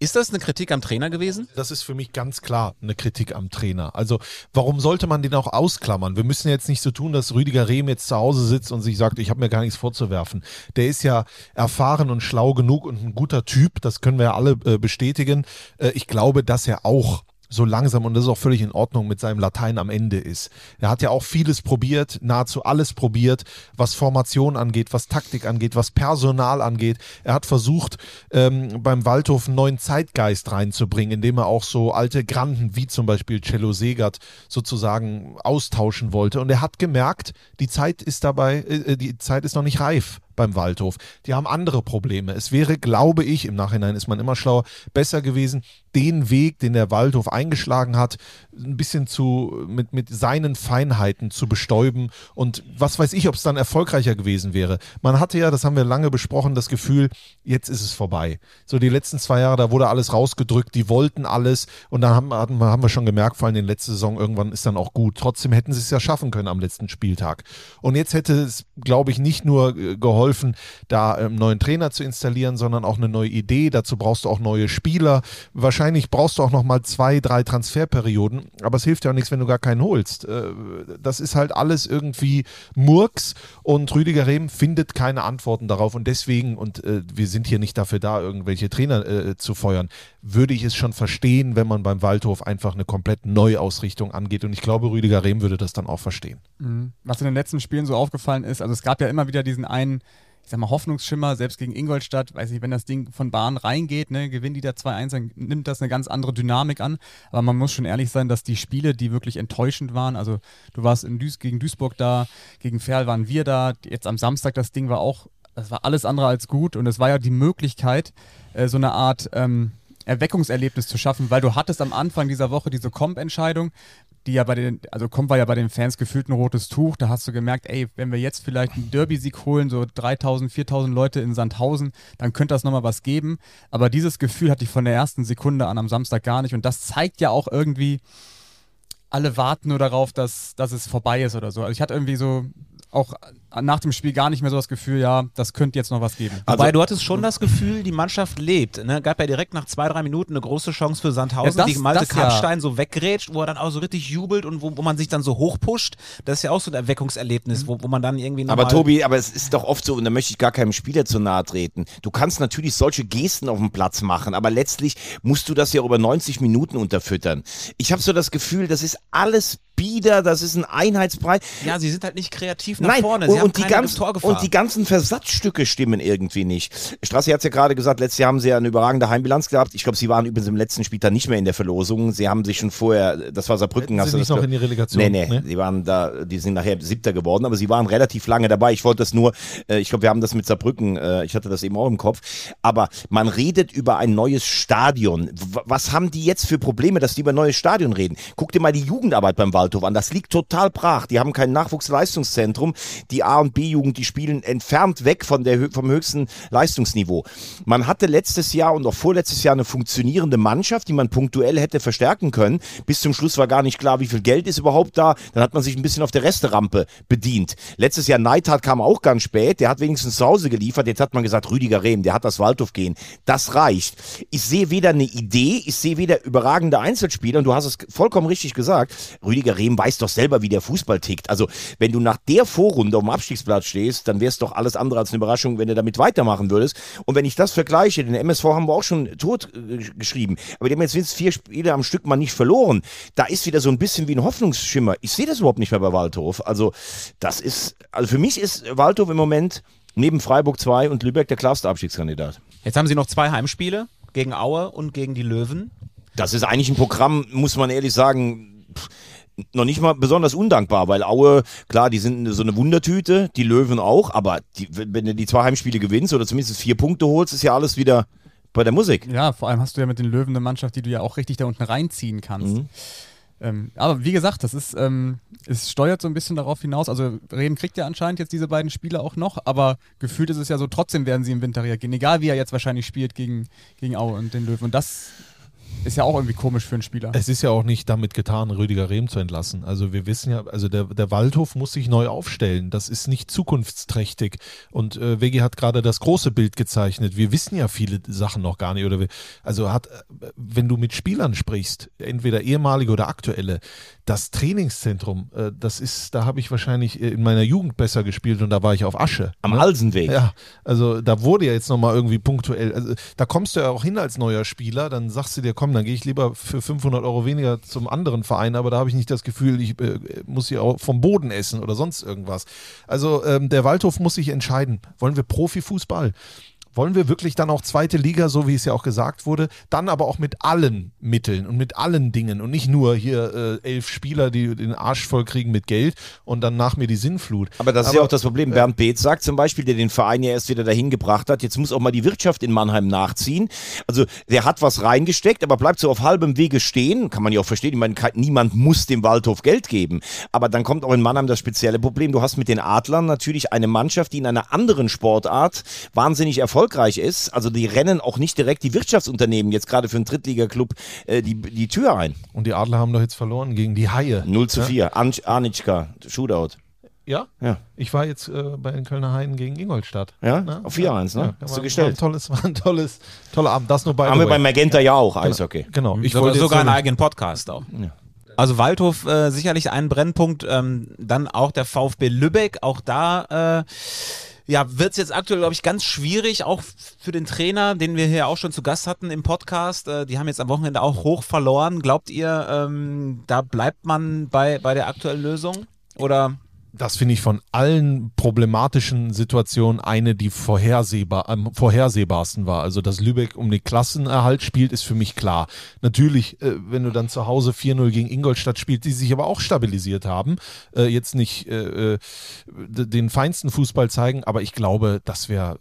Ist das eine Kritik am Trainer gewesen? Das ist für mich ganz klar eine Kritik am Trainer. Also warum sollte man den auch ausklammern? Wir müssen jetzt nicht so tun, dass Rüdiger Rehm jetzt zu Hause sitzt und sich sagt, ich habe mir gar nichts vorzuwerfen. Der ist ja erfahren und schlau genug und ein guter Typ, das können wir ja alle äh, bestätigen. Äh, ich glaube, dass er auch so langsam und das ist auch völlig in Ordnung mit seinem Latein am Ende ist. Er hat ja auch vieles probiert, nahezu alles probiert, was Formation angeht, was Taktik angeht, was Personal angeht. Er hat versucht, ähm, beim Waldhof einen neuen Zeitgeist reinzubringen, indem er auch so alte Granden wie zum Beispiel Cello Segert sozusagen austauschen wollte. Und er hat gemerkt, die Zeit ist dabei, äh, die Zeit ist noch nicht reif beim Waldhof. Die haben andere Probleme. Es wäre, glaube ich, im Nachhinein ist man immer schlauer, besser gewesen, den Weg, den der Waldhof eingeschlagen hat, ein bisschen zu, mit, mit seinen Feinheiten zu bestäuben. Und was weiß ich, ob es dann erfolgreicher gewesen wäre. Man hatte ja, das haben wir lange besprochen, das Gefühl, jetzt ist es vorbei. So die letzten zwei Jahre, da wurde alles rausgedrückt, die wollten alles. Und dann haben, haben wir schon gemerkt, vor allem in der letzten Saison, irgendwann ist dann auch gut. Trotzdem hätten sie es ja schaffen können am letzten Spieltag. Und jetzt hätte es, glaube ich, nicht nur äh, geholfen, da einen neuen Trainer zu installieren, sondern auch eine neue Idee. Dazu brauchst du auch neue Spieler. Wahrscheinlich brauchst du auch noch mal zwei, drei Transferperioden. Aber es hilft ja auch nichts, wenn du gar keinen holst. Äh, Das ist halt alles irgendwie Murks und Rüdiger Rehm findet keine Antworten darauf. Und deswegen, und äh, wir sind hier nicht dafür da, irgendwelche Trainer äh, zu feuern, würde ich es schon verstehen, wenn man beim Waldhof einfach eine komplett Neuausrichtung angeht. Und ich glaube, Rüdiger Rehm würde das dann auch verstehen. Mhm. Was in den letzten Spielen so aufgefallen ist, also es gab ja immer wieder diesen einen, sag mal, Hoffnungsschimmer, selbst gegen Ingolstadt, weiß nicht, wenn das Ding von Bahn reingeht, ne, gewinnt die da 2-1, dann nimmt das eine ganz andere Dynamik an. Aber man muss schon ehrlich sein, dass die Spiele, die wirklich enttäuschend waren, also du warst Duis gegen Duisburg da, gegen Ferl waren wir da, jetzt am Samstag das Ding war auch, das war alles andere als gut und es war ja die Möglichkeit, äh, so eine Art ähm, Erweckungserlebnis zu schaffen, weil du hattest am Anfang dieser Woche diese Comp-Entscheidung, die ja bei den, also Comp war ja bei den Fans gefühlt ein rotes Tuch. Da hast du gemerkt, ey, wenn wir jetzt vielleicht einen Derby-Sieg holen, so 3000, 4000 Leute in Sandhausen, dann könnte das nochmal was geben. Aber dieses Gefühl hatte ich von der ersten Sekunde an am Samstag gar nicht. Und das zeigt ja auch irgendwie, alle warten nur darauf, dass, dass es vorbei ist oder so. Also ich hatte irgendwie so auch nach dem Spiel gar nicht mehr so das Gefühl, ja, das könnte jetzt noch was geben. Wobei du hattest schon das Gefühl, die Mannschaft lebt. Ne? Gab ja direkt nach zwei, drei Minuten eine große Chance für Sandhausen, Ja, das- die Malte das ja. Karpstein so weggrätscht, wo er dann auch so richtig jubelt und wo, wo man sich dann so hochpusht. Das ist ja auch so ein Erweckungserlebnis, wo, wo man dann irgendwie Aber Tobi, aber es ist doch oft so, und da möchte ich gar keinem Spieler zu nahe treten. Du kannst natürlich solche Gesten auf dem Platz machen, aber letztlich musst du das ja über 90 Minuten unterfüttern. Ich habe so das Gefühl, das ist alles bieder, das ist ein Einheitsbrei. Ja, sie sind halt nicht kreativ nach Nein, vorne. Sie haben und, die ganzen, und die ganzen Versatzstücke stimmen irgendwie nicht. Strassi hat es ja gerade gesagt, letztes Jahr haben sie ja eine überragende Heimbilanz gehabt. Ich glaube, sie waren übrigens im letzten Spieltag nicht mehr in der Verlosung. Sie haben sich schon vorher, das war Saarbrücken, Hätten hast sie nicht noch in die Relegation, Nee, nee, ne? die waren da, die sind nachher Siebter geworden, aber sie waren relativ lange dabei. Ich wollte das nur, äh, ich glaube, wir haben das mit Saarbrücken, äh, ich hatte das eben auch im Kopf. Aber man redet über ein neues Stadion. W was haben die jetzt für Probleme, dass die über ein neues Stadion reden? Guck dir mal die Jugendarbeit beim Waldhof an. Das liegt total brach. Die haben kein Nachwuchsleistungszentrum. Die A- und B-Jugend, die spielen entfernt weg von der, vom höchsten Leistungsniveau. Man hatte letztes Jahr und auch vorletztes Jahr eine funktionierende Mannschaft, die man punktuell hätte verstärken können. Bis zum Schluss war gar nicht klar, wie viel Geld ist überhaupt da. Dann hat man sich ein bisschen auf der Resterampe bedient. Letztes Jahr Neidhardt kam auch ganz spät. Der hat wenigstens zu Hause geliefert. Jetzt hat man gesagt, Rüdiger Rehm, der hat das Waldhof gehen. Das reicht. Ich sehe weder eine Idee, ich sehe weder überragende Einzelspieler. Und du hast es vollkommen richtig gesagt. Rüdiger Rehm weiß doch selber, wie der Fußball tickt. Also, wenn du nach der Vorrunde auf dem Abstiegsplatz stehst, dann wäre es doch alles andere als eine Überraschung, wenn du damit weitermachen würdest. Und wenn ich das vergleiche, den MSV haben wir auch schon tot äh, geschrieben, aber die haben jetzt wenigstens vier Spiele am Stück mal nicht verloren. Da ist wieder so ein bisschen wie ein Hoffnungsschimmer. Ich sehe das überhaupt nicht mehr bei Waldhof. Also, das ist, also für mich ist Waldhof im Moment neben Freiburg 2 und Lübeck der klarste Abstiegskandidat. Jetzt haben sie noch zwei Heimspiele gegen Aue und gegen die Löwen. Das ist eigentlich ein Programm, muss man ehrlich sagen, pff, noch nicht mal besonders undankbar, weil Aue, klar, die sind so eine Wundertüte, die Löwen auch, aber die, wenn du die zwei Heimspiele gewinnst oder zumindest vier Punkte holst, ist ja alles wieder bei der Musik. Ja, vor allem hast du ja mit den Löwen eine Mannschaft, die du ja auch richtig da unten reinziehen kannst. Mhm. Ähm, aber wie gesagt, das ist, ähm, es steuert so ein bisschen darauf hinaus. Also Rehm kriegt ja anscheinend jetzt diese beiden Spiele auch noch, aber gefühlt ist es ja so, trotzdem werden sie im Winter reagieren, egal wie er jetzt wahrscheinlich spielt gegen, gegen Aue und den Löwen. Und das ist ja auch irgendwie komisch für einen Spieler. Es ist ja auch nicht damit getan, Rüdiger Rehm zu entlassen. Also wir wissen ja, also der, der Waldhof muss sich neu aufstellen. Das ist nicht zukunftsträchtig. Und äh, Vegi hat gerade das große Bild gezeichnet. Wir wissen ja viele Sachen noch gar nicht. Oder wir, also hat, äh, wenn du mit Spielern sprichst, entweder ehemalige oder aktuelle, das Trainingszentrum, äh, das ist, da habe ich wahrscheinlich äh, in meiner Jugend besser gespielt und da war ich auf Asche. Am ne? Alsenweg. Ja, also da wurde ja jetzt nochmal irgendwie punktuell, also da kommst du ja auch hin als neuer Spieler, dann sagst du dir, komm, dann gehe ich lieber für 500 Euro weniger zum anderen Verein, aber da habe ich nicht das Gefühl, ich äh, muss hier auch vom Boden essen oder sonst irgendwas. Also ähm, der Waldhof muss sich entscheiden, wollen wir Profifußball? Wollen wir wirklich dann auch zweite Liga, so wie es ja auch gesagt wurde, dann aber auch mit allen Mitteln und mit allen Dingen und nicht nur hier äh, elf Spieler, die den Arsch voll kriegen mit Geld und dann nach mir die Sinnflut. Aber das ist ja auch das Problem. Bernd Beetz sagt zum Beispiel, der den Verein ja erst wieder dahin gebracht hat, jetzt muss auch mal die Wirtschaft in Mannheim nachziehen. Also der hat was reingesteckt, aber bleibt so auf halbem Wege stehen. Kann man ja auch verstehen. Ich meine, niemand muss dem Waldhof Geld geben. Aber dann kommt auch in Mannheim das spezielle Problem. Du hast mit den Adlern natürlich eine Mannschaft, die in einer anderen Sportart wahnsinnig erfolgreich ist. Also die rennen auch nicht direkt die Wirtschaftsunternehmen jetzt gerade für einen Drittligaklub äh, die, die Tür ein. Und die Adler haben doch jetzt verloren gegen die Haie. 0 zu 4. An Arnitschka, Shootout. Ja? Ja. Ich war jetzt äh, bei den Kölner Haien gegen Ingolstadt. Ja? Ne? Auf 4-1, ne? da Hast war, du gestellt. War ein tolles, (laughs) war ein tolles, toller Abend. Das nur bei Haben wir bei Magenta ja auch, Eishockey. Genau. Ich sogar wollte sogar einen eigenen Podcast auch. Also Waldhof äh, sicherlich ein Brennpunkt, ähm, dann auch der VfB Lübeck, auch da äh, ja, wird es jetzt aktuell, glaube ich, ganz schwierig, auch für den Trainer, den wir hier auch schon zu Gast hatten im Podcast. Äh, die haben jetzt am Wochenende auch hoch verloren. Glaubt ihr, ähm, da bleibt man bei, bei der aktuellen Lösung? Oder das finde ich von allen problematischen Situationen eine, die vorhersehbar, am vorhersehbarsten war. Also, dass Lübeck um den Klassenerhalt spielt, ist für mich klar. Natürlich, äh, wenn du dann zu Hause 4-0 gegen Ingolstadt spielst, die sich aber auch stabilisiert haben, äh, jetzt nicht äh, äh, den feinsten Fußball zeigen, aber ich glaube, das wäre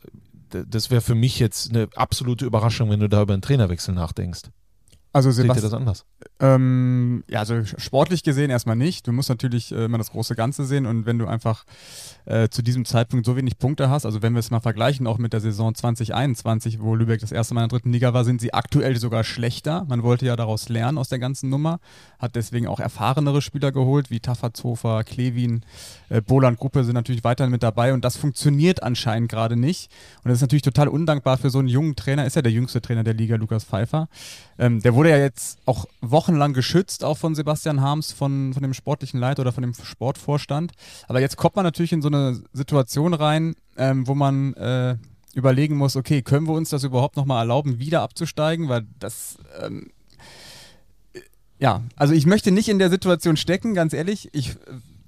das wäre für mich jetzt eine absolute Überraschung, wenn du da über einen Trainerwechsel nachdenkst. Also Seht ihr das anders? Ähm, ja, also sportlich gesehen erstmal nicht. Du musst natürlich äh, immer das große Ganze sehen und wenn du einfach äh, zu diesem Zeitpunkt so wenig Punkte hast, also wenn wir es mal vergleichen, auch mit der Saison 2021, wo Lübeck das erste Mal in der dritten Liga war, sind sie aktuell sogar schlechter. Man wollte ja daraus lernen aus der ganzen Nummer, hat deswegen auch erfahrenere Spieler geholt, wie Tafferzhofer, Klevin, äh, Boland Gruppe sind natürlich weiterhin mit dabei und das funktioniert anscheinend gerade nicht. Und das ist natürlich total undankbar für so einen jungen Trainer, ist ja der jüngste Trainer der Liga, Lukas Pfeiffer. Ähm, der wurde ja jetzt auch wochenlang geschützt, auch von Sebastian Harms, von, von dem sportlichen Leiter oder von dem Sportvorstand. Aber jetzt kommt man natürlich in so eine Situation rein, ähm, wo man äh, überlegen muss, okay, können wir uns das überhaupt nochmal erlauben, wieder abzusteigen? Weil das, ähm, ja, also ich möchte nicht in der Situation stecken, ganz ehrlich. Ich äh,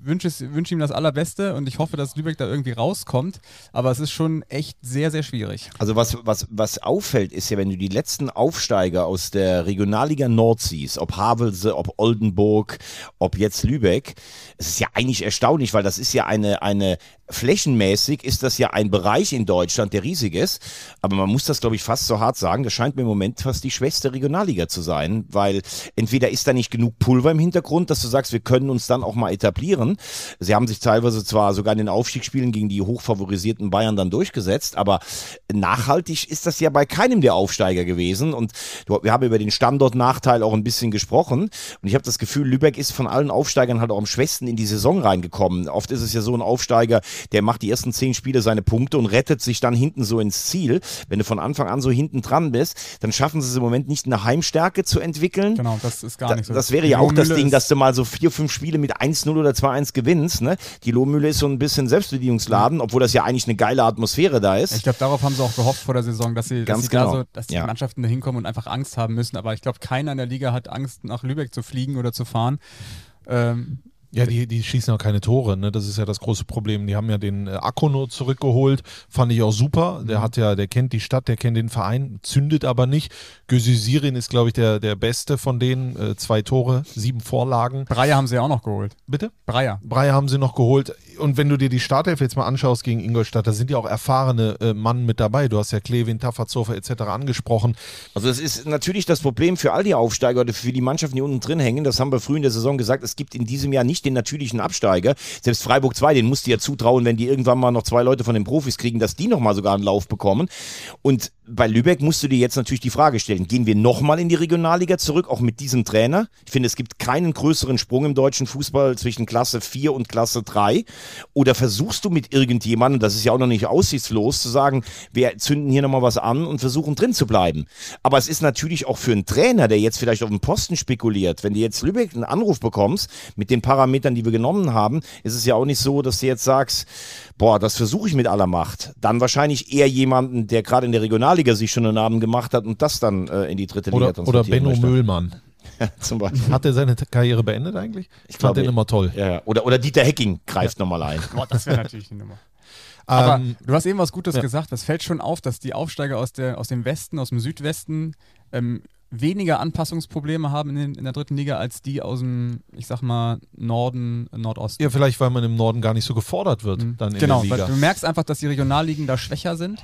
wünsche, es, wünsche ihm das Allerbeste und ich hoffe, dass Lübeck da irgendwie rauskommt. Aber es ist schon echt sehr, sehr schwierig. Also was, was, was auffällt, ist ja, wenn du die letzten Aufsteiger aus der Regionalliga Nord siehst, ob Havelse, ob Oldenburg, ob jetzt Lübeck, es ist ja eigentlich erstaunlich, weil das ist ja eine, eine flächenmäßig ist das ja ein Bereich in Deutschland, der riesig ist. Aber man muss das, glaube ich, fast so hart sagen, das scheint mir im Moment fast die schwächste Regionalliga zu sein, weil entweder ist da nicht genug Pulver im Hintergrund, dass du sagst, wir können uns dann auch mal etablieren. Sie haben sich teilweise zwar sogar in den Aufstiegsspielen gegen die hochfavorisierten Bayern dann durchgesetzt, aber nachhaltig ist das ja bei keinem der Aufsteiger gewesen. Und wir haben über den Standortnachteil auch ein bisschen gesprochen. Und ich habe das Gefühl, Lübeck ist von allen Aufsteigern halt auch am schwächsten in die Saison reingekommen. Oft ist es ja so ein Aufsteiger, der macht die ersten zehn Spiele seine Punkte und rettet sich dann hinten so ins Ziel. Wenn du von Anfang an so hinten dran bist, dann schaffen sie es im Moment nicht eine Heimstärke zu entwickeln. Genau, das ist gar Da, nicht so. das wäre ja auch das Ding, dass du mal so vier, fünf Spiele mit 1-0 oder 2-1 gewinnst. Ne? Die Lohmühle ist so ein bisschen Selbstbedienungsladen, obwohl das ja eigentlich eine geile Atmosphäre da ist. Ich glaube, darauf haben sie auch gehofft vor der Saison, dass sie, dass Ganz sie da genau. so, dass die Ja. Mannschaften da hinkommen und einfach Angst haben müssen. Aber ich glaube, keiner in der Liga hat Angst, nach Lübeck zu fliegen oder zu fahren. Ähm, Ja, die, die schießen auch keine Tore, ne? Das ist ja das große Problem. Die haben ja den äh, Akono zurückgeholt, fand ich auch super. Der hat ja, der kennt die Stadt, der kennt den Verein, zündet aber nicht. Gözüsirin ist, glaube ich, der, der Beste von denen. Äh, zwei Tore, sieben Vorlagen. Breyer haben sie ja auch noch geholt. Bitte? Breyer. Breyer haben sie noch geholt. Und wenn du dir die Startelf jetzt mal anschaust gegen Ingolstadt, da sind ja auch erfahrene äh, Mann mit dabei. Du hast ja Klevin, Tafferzofer etc. angesprochen. Also es ist natürlich das Problem für all die Aufsteiger oder für die Mannschaften, die unten drin hängen. Das haben wir früh in der Saison gesagt. Es gibt in diesem Jahr nicht den natürlichen Absteiger. Selbst Freiburg 2, den musst du ja zutrauen, wenn die irgendwann mal noch zwei Leute von den Profis kriegen, dass die nochmal sogar einen Lauf bekommen. Und bei Lübeck musst du dir jetzt natürlich die Frage stellen, gehen wir nochmal in die Regionalliga zurück, auch mit diesem Trainer? Ich finde, es gibt keinen größeren Sprung im deutschen Fußball zwischen Klasse 4 und Klasse 3. Oder versuchst du mit irgendjemandem, das ist ja auch noch nicht aussichtslos, zu sagen, wir zünden hier nochmal was an und versuchen drin zu bleiben. Aber es ist natürlich auch für einen Trainer, der jetzt vielleicht auf den Posten spekuliert, wenn du jetzt Lübeck einen Anruf bekommst, mit den Parametern, die wir genommen haben, ist es ja auch nicht so, dass du jetzt sagst, boah, das versuche ich mit aller Macht. Dann wahrscheinlich eher jemanden, der gerade in der Regionalliga sich schon einen Namen gemacht hat und das dann äh, in die dritte Liga Oder, oder Benno möchte. Möhlmann. (laughs) Zum Beispiel. Hat er seine Karriere beendet eigentlich? Ich fand den immer toll. Ja, ja. Oder, oder Dieter Hecking greift nochmal ein. (laughs) Boah, das wäre natürlich eine Nummer. Aber Ähm, du hast eben was Gutes ja. gesagt. Das fällt schon auf, dass die Aufsteiger aus, der, aus dem Westen, aus dem Südwesten ähm, weniger Anpassungsprobleme haben in, den, in der dritten Liga als die aus dem, ich sag mal, Norden, Nordosten. ja, vielleicht, weil man im Norden gar nicht so gefordert wird, dann in genau, der weil Liga. du merkst einfach, dass die Regionalligen da schwächer sind.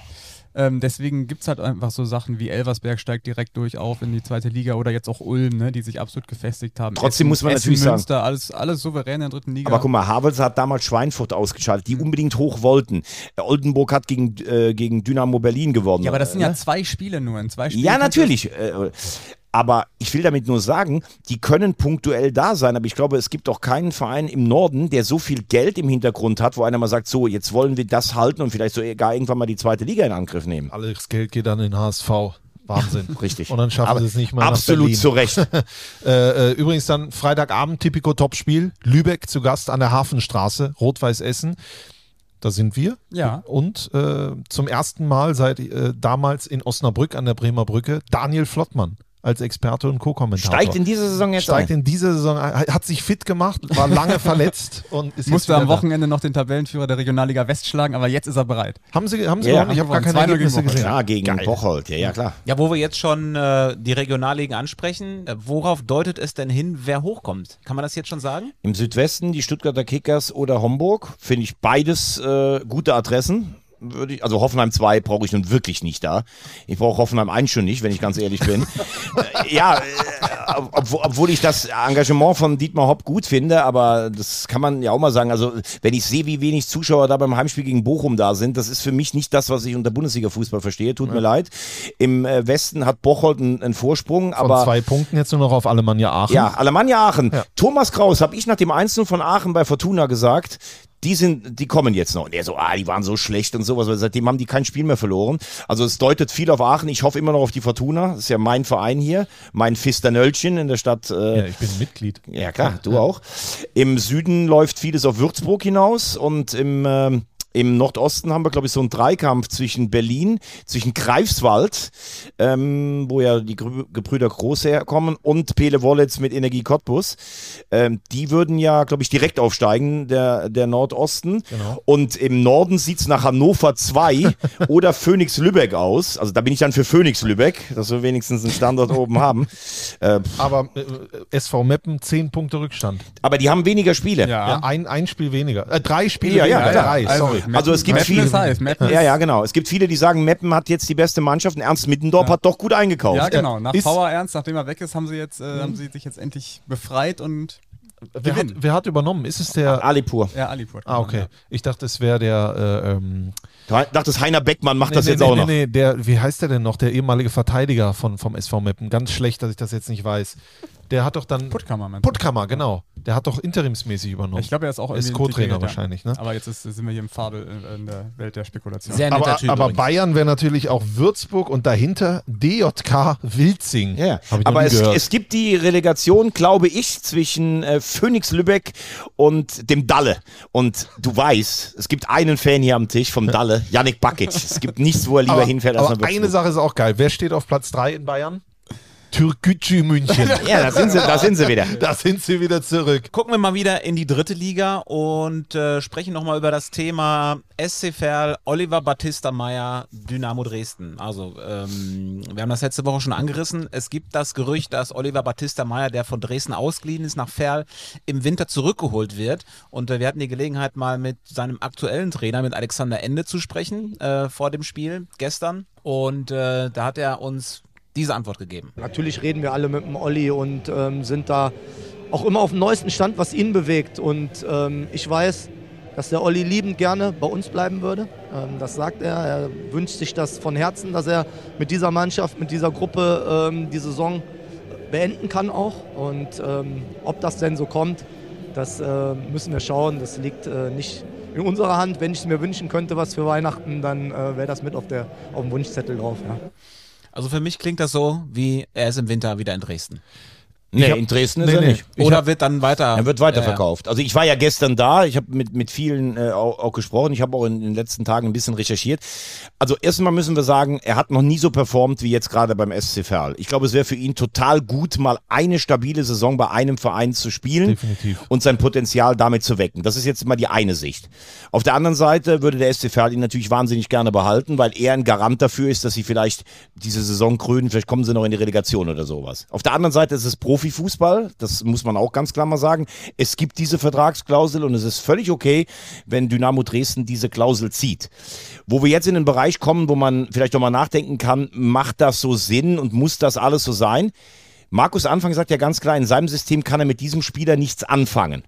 Ähm, deswegen gibt es halt einfach so Sachen wie Elversberg steigt direkt durch auf in die zweite Liga oder jetzt auch Ulm, ne, die sich absolut gefestigt haben. Trotzdem muss man Essen, natürlich sagen- Münster, alles, alles souverän in der dritten Liga. Aber guck mal, Havels hat damals Schweinfurt ausgeschaltet, die unbedingt hoch wollten. Oldenburg hat gegen, äh, gegen Dynamo Berlin gewonnen. ja, aber das sind äh, ja ne? zwei Spiele nur. In zwei Spielen Ja, natürlich. äh, Aber ich will damit nur sagen, die können punktuell da sein, aber ich glaube, es gibt auch keinen Verein im Norden, der so viel Geld im Hintergrund hat, wo einer mal sagt, so, jetzt wollen wir das halten und vielleicht sogar irgendwann mal die zweite Liga in Angriff nehmen. Alles Geld geht dann in den HSV. Wahnsinn. (laughs) Richtig. Und dann schaffen Aber sie es nicht mal Absolut zu Recht. (laughs) Äh, äh, übrigens dann Freitagabend, Tipico Topspiel. Lübeck zu Gast an der Hafenstraße, Rot-Weiß Essen. Da sind wir. Ja. Und äh, zum ersten Mal seit äh, damals in Osnabrück an der Bremer Brücke Daniel Flottmann als Experte und Co-Kommentator. Steigt in dieser Saison jetzt Steigt ein. in dieser Saison ein, hat sich fit gemacht, war lange (laughs) verletzt und ist Musste am Wochenende noch den Tabellenführer der Regionalliga West schlagen, aber jetzt ist er bereit. Da. Haben Sie, haben Sie Ja, gewonnen? Ich habe gar keine gewonnen. 2-0 gegen Ergebnisse Bocholt. gesehen. Ja, gegen Geil. Bocholt, ja, ja, klar. Ja, wo wir jetzt schon äh, die Regionalligen ansprechen, äh, worauf deutet es denn hin, wer hochkommt? Kann man das jetzt schon sagen? Im Südwesten die Stuttgarter Kickers oder Homburg, finde ich beides äh, gute Adressen. Würde ich, also Hoffenheim 2 brauche ich nun wirklich nicht da. Ich brauche Hoffenheim 1 schon nicht, wenn ich ganz ehrlich bin. (laughs) ja, äh, ob, obwohl, obwohl ich das Engagement von Dietmar Hopp gut finde, aber das kann man ja auch mal sagen. Also wenn ich sehe, wie wenig Zuschauer da beim Heimspiel gegen Bochum da sind, das ist für mich nicht das, was ich unter Bundesliga-Fußball verstehe. Tut mir leid. Im äh, Westen hat Bocholt einen, einen Vorsprung, Von aber zwei Punkten jetzt nur noch auf Alemannia Aachen. ja, Alemannia Aachen. Thomas Kraus, habe ich nach dem 1 von Aachen bei Fortuna gesagt, die sind, die kommen jetzt noch. Und er so, ah, die waren so schlecht und sowas. Seitdem haben die kein Spiel mehr verloren. Also es deutet viel auf Aachen. Ich hoffe immer noch auf die Fortuna. Das ist ja mein Verein hier, mein Fisternöllchen in der Stadt. Äh, Ja, ich bin Mitglied. ja, klar, du auch. Im Süden läuft vieles auf Würzburg hinaus und im, ähm, im Nordosten haben wir, glaube ich, so einen Dreikampf zwischen Berlin, zwischen Greifswald, ähm, wo ja die Gebrüder Groß herkommen, und Pele Wollitz mit Energie Cottbus. Ähm, die würden ja, glaube ich, direkt aufsteigen, der, der Nordosten. Und im Norden sieht's nach Hannover 2 (laughs) oder Phoenix Lübeck aus. Also da bin ich dann für Phoenix Lübeck, dass wir wenigstens einen Standort oben haben. Äh, Aber äh, SV Meppen, 10 Punkte Rückstand. aber die haben weniger Spiele. Ja, ein, ein Spiel weniger. Äh, drei Spiele Ja, ja, weniger. klar. drei, Also, sorry. Also es gibt viele. ja, ja, genau. Es gibt viele, die sagen, Meppen hat jetzt die beste Mannschaft und Ernst Mittendorf hat doch gut eingekauft. Ja, genau. Nach Ist- Power Ernst, nachdem er weg ist, haben sie jetzt, äh, haben sie sich jetzt endlich befreit und wer, hat, wer hat übernommen? Ist es der. Alipur. Ja, Alipur. Ah, okay. Ich dachte, es wäre der. Äh, ähm, Du dachtest, Heiner Beckmann macht nee, das nee, jetzt nee, auch nee, noch. Nee, der, wie heißt der denn noch? Der ehemalige Verteidiger von, vom SV Meppen. Ganz schlecht, dass ich das jetzt nicht weiß. Der hat doch dann. Puttkammer, meinst du? Puttkammer, genau. Der hat doch interimsmäßig übernommen. Ich glaube, er ist auch Ist Co-Trainer wahrscheinlich, ne? Aber jetzt ist, sind wir hier im Fabel in, in der Welt der Spekulation. Sehr netter aber, Typ aber übrigens. Bayern wäre natürlich auch Würzburg und dahinter DJK Wilzing. Ja, aber es, es gibt die Relegation, glaube ich, zwischen äh, Phoenix Lübeck und dem Dalle. Und du weißt, es gibt einen Fan hier am Tisch vom Dalle, Yannick Bakic. Es gibt nichts, wo er lieber aber, hinfährt als aber eine. Sache ist auch geil. Wer steht auf Platz 3 in Bayern? Türkgücü München. (laughs) Ja, da sind sie, da sind sie wieder. da sind sie wieder zurück. Gucken wir mal wieder in die dritte Liga und äh, sprechen nochmal über das Thema SC Verl, Oliver Battista Meyer, Dynamo Dresden. Also, ähm, wir haben das letzte Woche schon angerissen. Es gibt das Gerücht, dass Oliver Battista Meyer, der von Dresden ausgeliehen ist, nach Verl im Winter zurückgeholt wird. Und äh, wir hatten die Gelegenheit, mal mit seinem aktuellen Trainer, mit Alexander Ende, zu sprechen äh, vor dem Spiel gestern. Und äh, da hat er uns diese Antwort gegeben. Natürlich reden wir alle mit dem Olli und ähm, sind da auch immer auf dem neuesten Stand, was ihn bewegt. Und ähm, ich weiß, dass der Olli liebend gerne bei uns bleiben würde. Ähm, das sagt er. Er wünscht sich das von Herzen, dass er mit dieser Mannschaft, mit dieser Gruppe ähm, die Saison beenden kann auch. Und ähm, ob das denn so kommt, das äh, müssen wir schauen. Das liegt äh, nicht in unserer Hand. Wenn ich es mir wünschen könnte, was für Weihnachten, dann äh, wäre das mit auf, der, auf dem Wunschzettel drauf. Ja. Also für mich klingt das so, wie er ist im Winter wieder in Dresden. Nee, hab- in Dresden ist nee, er nee. nicht. Oder wird dann weiter. Er wird weiterverkauft. Also ich war ja gestern da, ich habe mit, mit vielen äh, auch, auch gesprochen, ich habe auch in, den letzten Tagen ein bisschen recherchiert. Also erstmal müssen wir sagen, er hat noch nie so performt wie jetzt gerade beim SC Verl. Ich glaube, es wäre für ihn total gut, mal eine stabile Saison bei einem Verein zu spielen Definitiv. und sein Potenzial damit zu wecken. Das ist jetzt mal die eine Sicht. Auf der anderen Seite würde der SC Verl ihn natürlich wahnsinnig gerne behalten, weil er ein Garant dafür ist, dass sie vielleicht diese Saison krönen, vielleicht kommen sie noch in die Relegation oder sowas. Auf der anderen Seite ist es Profifußball, das muss man auch ganz klar mal sagen. Es gibt diese Vertragsklausel und es ist völlig okay, wenn Dynamo Dresden diese Klausel zieht. Wo wir jetzt in den Bereich kommen, wo man vielleicht noch mal nachdenken kann, macht das so Sinn und muss das alles so sein? Markus Anfang sagt ja ganz klar, in seinem System kann er mit diesem Spieler nichts anfangen.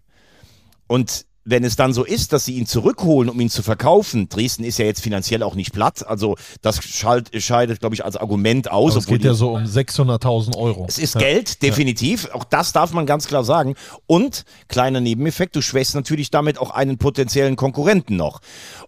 Und wenn es dann so ist, dass sie ihn zurückholen, um ihn zu verkaufen, Dresden ist ja jetzt finanziell auch nicht platt, also das schalt, scheidet, glaube ich, als Argument aus. Aber es geht ja so um 600.000 Euro. es ist Ja. Geld, definitiv. Auch das darf man ganz klar sagen. Und kleiner Nebeneffekt, du schwächst natürlich damit auch einen potenziellen Konkurrenten noch.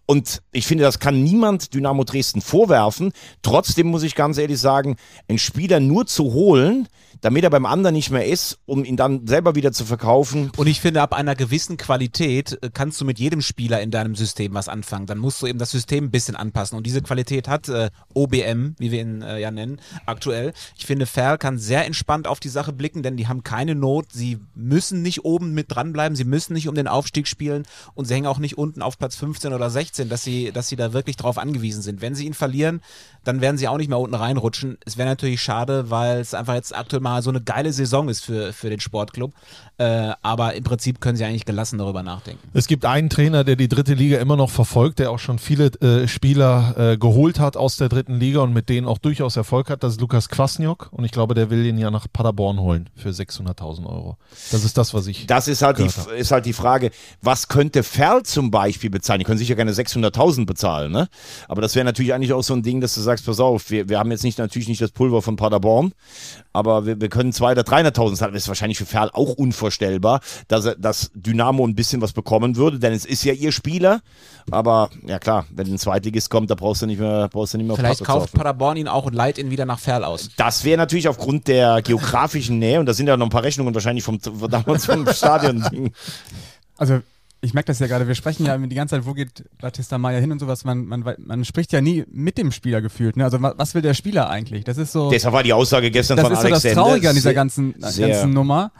Und ich finde, das kann niemand Dynamo Dresden vorwerfen. Trotzdem muss ich ganz ehrlich sagen, einen Spieler nur zu holen, damit er beim anderen nicht mehr ist, um ihn dann selber wieder zu verkaufen. Und ich finde, ab einer gewissen Qualität äh, kannst du mit jedem Spieler in deinem System was anfangen. Dann musst du eben das System ein bisschen anpassen. Und diese Qualität hat äh, OBM, wie wir ihn äh, ja nennen, aktuell. Ich finde, Ferl kann sehr entspannt auf die Sache blicken, denn die haben keine Not. Sie müssen nicht oben mit dranbleiben. Sie müssen nicht um den Aufstieg spielen. Und sie hängen auch nicht unten auf Platz 15 oder 16, dass sie, dass sie da wirklich drauf angewiesen sind. Wenn sie ihn verlieren, dann werden sie auch nicht mehr unten reinrutschen. Es wäre natürlich schade, weil es einfach jetzt aktuell mal so eine geile Saison ist für, für den Sportclub. Äh, aber im Prinzip können sie eigentlich gelassen darüber nachdenken. Es gibt einen Trainer, der die dritte Liga immer noch verfolgt, der auch schon viele äh, Spieler äh, geholt hat aus der dritten Liga und mit denen auch durchaus Erfolg hat. Das ist Lukas Kwasniok und ich glaube, der will ihn ja nach Paderborn holen für 600.000 Euro. Das ist das, was ich. Das ist halt, die, habe. ist halt die Frage, was könnte Ferl zum Beispiel bezahlen? Die können sicher keine 600.000 bezahlen, ne? Aber das wäre natürlich eigentlich auch so ein Ding, dass du sagst, pass auf, wir, wir haben jetzt nicht natürlich nicht das Pulver von Paderborn, aber wir, wir können 200.000 oder 300.000 zahlen. Das ist wahrscheinlich für Ferl auch unvorstellbar, dass, er, dass Dynamo ein bisschen was bekommen würde, denn es ist ja ihr Spieler. Aber ja klar, wenn ein Zweitligist kommt, da brauchst du nicht mehr, brauchst du nicht mehr Vielleicht kauft. Paderborn ihn auch und leiht ihn wieder nach Ferl aus. Das wäre natürlich aufgrund der geografischen Nähe, und da sind ja noch ein paar Rechnungen wahrscheinlich vom, (laughs) damals vom Stadion. Also ich merke das ja gerade, wir sprechen ja die ganze Zeit, wo geht Batista Maya hin und sowas. Man, man, man spricht ja nie mit dem Spieler gefühlt. Ne? Also wa- was will der Spieler eigentlich? Das ist so. Deshalb war die Aussage gestern das von ist so Alex das Traurige an dieser ganzen, ganzen Nummer,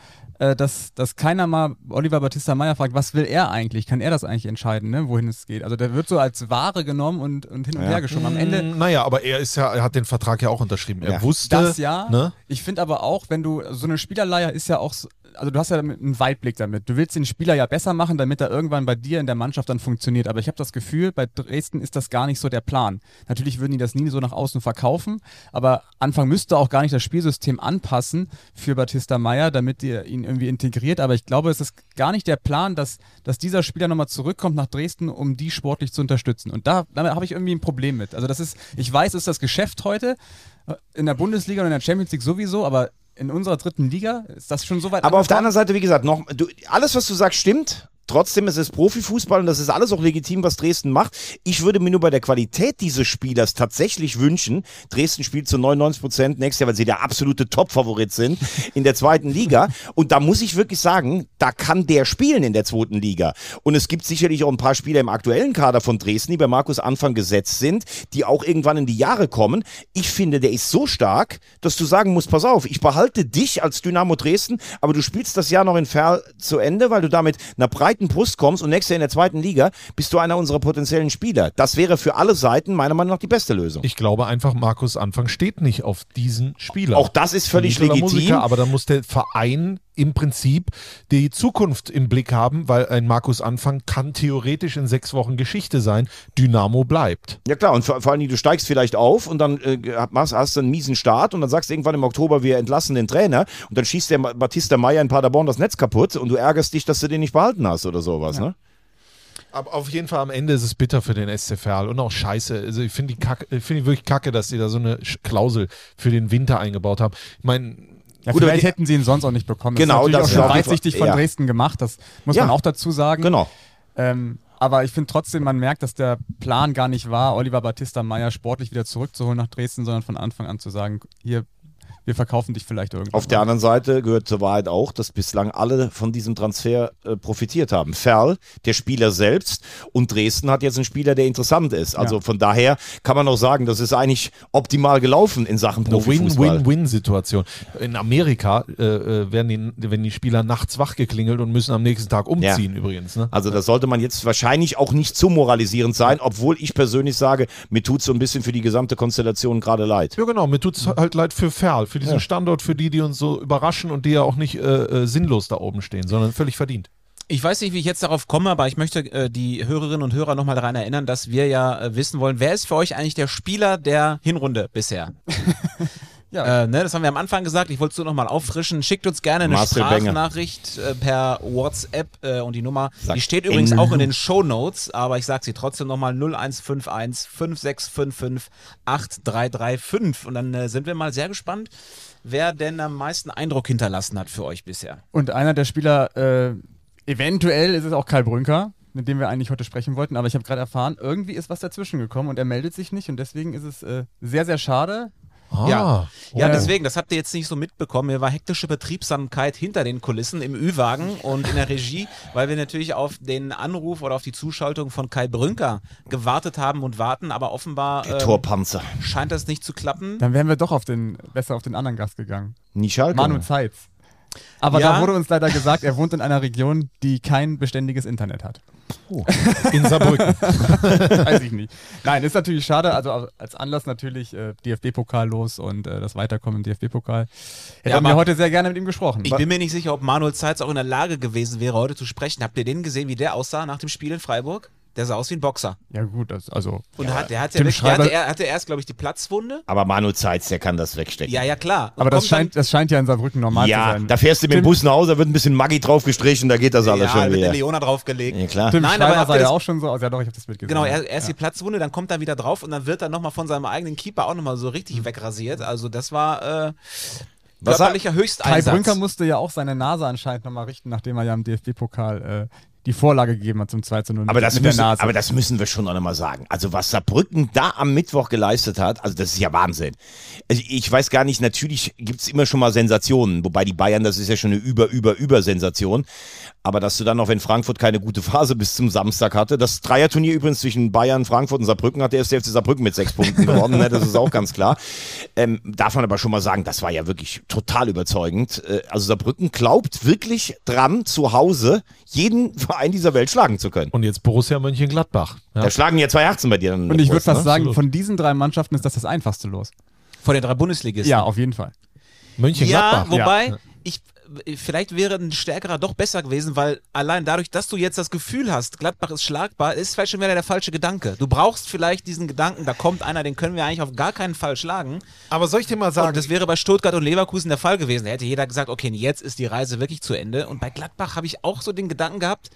äh, dass, dass keiner mal Oliver Batista Meyer fragt, was will er eigentlich? Kann er das eigentlich entscheiden, ne? wohin es geht? Also der wird so als Ware genommen und, und hin und Ja. her geschoben. Am Ende Mm, Naja, aber er ist ja, er hat den Vertrag ja auch unterschrieben. Er Ja. wusste, das ja. ne? Ich finde aber auch, wenn du so eine Spielerleihe ist ja auch, so- also du hast ja einen Weitblick damit. Du willst den Spieler ja besser machen, damit er irgendwann bei dir in der Mannschaft dann funktioniert. Aber ich habe das Gefühl, bei Dresden ist das gar nicht so der Plan. Natürlich würden die das nie so nach außen verkaufen, aber Anfang müsste auch gar nicht das Spielsystem anpassen für Batista Meyer, damit ihr ihn irgendwie integriert. Aber ich glaube, es ist gar nicht der Plan, dass, dass dieser Spieler nochmal zurückkommt nach Dresden, um die sportlich zu unterstützen. Und da damit habe ich irgendwie ein Problem mit. Also das ist, ich weiß, es ist das Geschäft heute, äh, in der Bundesliga und in der Champions League sowieso, aber in unserer dritten Liga ist das schon so weit Aber auf der anderen Seite, wie gesagt, noch, du, alles, was du sagst, stimmt. Trotzdem ist es Profifußball und das ist alles auch legitim, was Dresden macht. Ich würde mir nur bei der Qualität dieses Spielers tatsächlich wünschen, Dresden spielt zu 99 Prozent nächstes Jahr, weil sie der absolute Top-Favorit sind in der zweiten Liga. Und da muss ich wirklich sagen, da kann der spielen in der zweiten Liga. Und es gibt sicherlich auch ein paar Spieler im aktuellen Kader von Dresden, die bei Markus Anfang gesetzt sind, die auch irgendwann in die Jahre kommen. Ich finde, der ist so stark, dass du sagen musst, pass auf, ich behalte dich als Dynamo Dresden, aber du spielst das Jahr noch in Ferl zu Ende, weil du damit einer breiten Brust kommst und nächstes Jahr in der zweiten Liga bist du einer unserer potenziellen Spieler. Das wäre für alle Seiten meiner Meinung nach die beste Lösung. Ich glaube einfach, Markus Anfang steht nicht auf diesen Spieler. Auch das ist völlig legitim. Musiker, aber da muss der Verein im Prinzip die Zukunft im Blick haben, weil ein Markus Anfang kann theoretisch in sechs Wochen Geschichte sein. Dynamo bleibt. Ja klar, und vor, vor allen Dingen, du steigst vielleicht auf und dann äh, hast, hast du einen miesen Start und dann sagst du irgendwann im Oktober, wir entlassen den Trainer und dann schießt der Batista Meyer in Paderborn das Netz kaputt und du ärgerst dich, dass du den nicht behalten hast oder sowas, ne? Aber auf jeden Fall am Ende ist es bitter für den SC Verl und auch scheiße. Also ich finde die Kacke, finde die wirklich kacke, dass sie da so eine Klausel für den Winter eingebaut haben. Ich meine, Ja, Gut, vielleicht die- hätten sie ihn sonst auch nicht bekommen. Genau, das das ist natürlich ist auch schon weitsichtig von ja. Dresden gemacht, das muss Ja. man auch dazu sagen. Genau. Ähm, aber ich finde trotzdem, man merkt, dass der Plan gar nicht war, Oliver Battista Meyer sportlich wieder zurückzuholen nach Dresden, sondern von Anfang an zu sagen, hier, wir verkaufen dich vielleicht irgendwann. Auf der anderen Seite gehört zur Wahrheit auch, dass bislang alle von diesem Transfer äh, profitiert haben. Ferl, der Spieler selbst und Dresden hat jetzt einen Spieler, der interessant ist. Also Ja. von daher kann man auch sagen, das ist eigentlich optimal gelaufen in Sachen eine Profifußball. Win-Win-Win-Situation. In Amerika äh, äh, werden die, wenn die Spieler nachts wach geklingelt und müssen am nächsten Tag umziehen übrigens. Ne? Also das sollte man jetzt wahrscheinlich auch nicht zu moralisierend sein, obwohl ich persönlich sage, mir tut so ein bisschen für die gesamte Konstellation gerade leid. Ja, genau. Mir tut es halt leid für Ferl, für diesen Standort, für die, die uns so überraschen und die ja auch nicht äh, äh, sinnlos da oben stehen, sondern völlig verdient. Ich weiß nicht, wie ich jetzt darauf komme, aber ich möchte äh, die Hörerinnen und Hörer nochmal daran erinnern, dass wir ja äh, wissen wollen, wer ist für euch eigentlich der Spieler der Hinrunde bisher? (laughs) Ja. Äh, ne, das haben wir am Anfang gesagt. Ich wollte es nur nochmal auffrischen. Schickt uns gerne eine Marcel. Sprachnachricht äh, per WhatsApp äh, und die Nummer, Sag die steht übrigens in auch in den Show Notes, aber ich sage sie trotzdem nochmal 0151 5655 8335 und dann äh, sind wir mal sehr gespannt, wer denn am meisten Eindruck hinterlassen hat für euch bisher. Und einer der Spieler, äh, eventuell ist es auch Kai Brünker, mit dem wir eigentlich heute sprechen wollten, aber ich habe gerade erfahren, irgendwie ist was dazwischen gekommen und er meldet sich nicht und deswegen ist es äh, sehr, sehr schade. Ah, Ja. Ja, Oh. deswegen, das habt ihr jetzt nicht so mitbekommen. Mir war hektische Betriebsamkeit hinter den Kulissen im Ü-Wagen und in der Regie, weil wir natürlich auf den Anruf oder auf die Zuschaltung von Kai Brünker gewartet haben und warten, aber offenbar Der ähm, Torpanzer. scheint das nicht zu klappen. Dann wären wir doch auf den, besser auf den anderen Gast gegangen. Nie Schalke. Manu Zeitz. Aber Ja. da wurde uns leider gesagt, er wohnt in einer Region, die kein beständiges Internet hat. In Saarbrücken. (laughs) Weiß ich nicht. Nein, ist natürlich schade. Also als Anlass natürlich äh, DFB-Pokal los und äh, das Weiterkommen im DFB-Pokal. Hätten Ja, wir aber- heute sehr gerne mit ihm gesprochen. Ich bin mir nicht sicher, ob Manuel Zeitz auch in der Lage gewesen wäre, heute zu sprechen. Habt ihr den gesehen, wie der aussah nach dem Spiel in Freiburg? Der sah aus wie ein Boxer. ja gut, das, also Und hat, der, hat ja wirklich, der hatte, er hatte erst, glaube ich, die Platzwunde. Aber Manu Zeitz, der kann das wegstecken. Ja, ja, klar. Und aber das kommt dann- scheint, das scheint ja in Saarbrücken normal zu Ja, sein. da fährst du mit dem Bus nach Hause, da wird ein bisschen Maggi drauf gestrichen, da geht das alles ja, schon mit der wieder. Leona draufgelegt. Ja, klar. Tim Nein, Schreiber aber sah ja auch schon so aus. Ja doch, ich habe das Bild gesehen. Genau, ja. er, erst die Platzwunde, dann kommt er wieder drauf und dann wird er nochmal von seinem eigenen Keeper auch nochmal so richtig wegrasiert. Also das war äh, Was körperlicher Kai Höchsteinsatz. Brünker musste ja auch seine Nase anscheinend nochmal richten, nachdem er ja im DFB-Pokal äh, die Vorlage gegeben hat zum 2 zu 0 Aber mit, das, mit müssen, der Nase. aber das müssen wir schon auch nochmal sagen. Also was Saarbrücken da am Mittwoch geleistet hat, also das ist ja Wahnsinn. Also ich weiß gar nicht, natürlich gibt's immer schon mal Sensationen, wobei die Bayern, das ist ja schon eine über, über, über Sensation. Aber dass du dann noch, wenn Frankfurt keine gute Phase bis zum Samstag hatte, das Dreierturnier übrigens zwischen Bayern, Frankfurt und Saarbrücken hat der FC Saarbrücken mit sechs Punkten gewonnen, ne? das ist auch ganz klar. Ähm, darf man aber schon mal sagen, das war ja wirklich total überzeugend. Äh, also Saarbrücken glaubt wirklich dran, zu Hause jeden Verein dieser Welt schlagen zu können. Und jetzt Borussia Mönchengladbach. Ja. Da schlagen ja zwei Herzen bei dir. dann und ich würde fast ne? sagen, von diesen drei Mannschaften ist das das einfachste Los. Von den drei Bundesligisten. Ja, auf jeden Fall. Ja, Mönchengladbach. wobei, Ja. ich vielleicht wäre ein stärkerer doch besser gewesen, weil allein dadurch, dass du jetzt das Gefühl hast, Gladbach ist schlagbar, ist vielleicht schon wieder der falsche Gedanke. Du brauchst vielleicht diesen Gedanken, da kommt einer, den können wir eigentlich auf gar keinen Fall schlagen. Aber soll ich dir mal Und sagen, das wäre bei Stuttgart und Leverkusen der Fall gewesen. Da hätte jeder gesagt, okay, jetzt ist die Reise wirklich zu Ende. Und bei Gladbach habe ich auch so den Gedanken gehabt,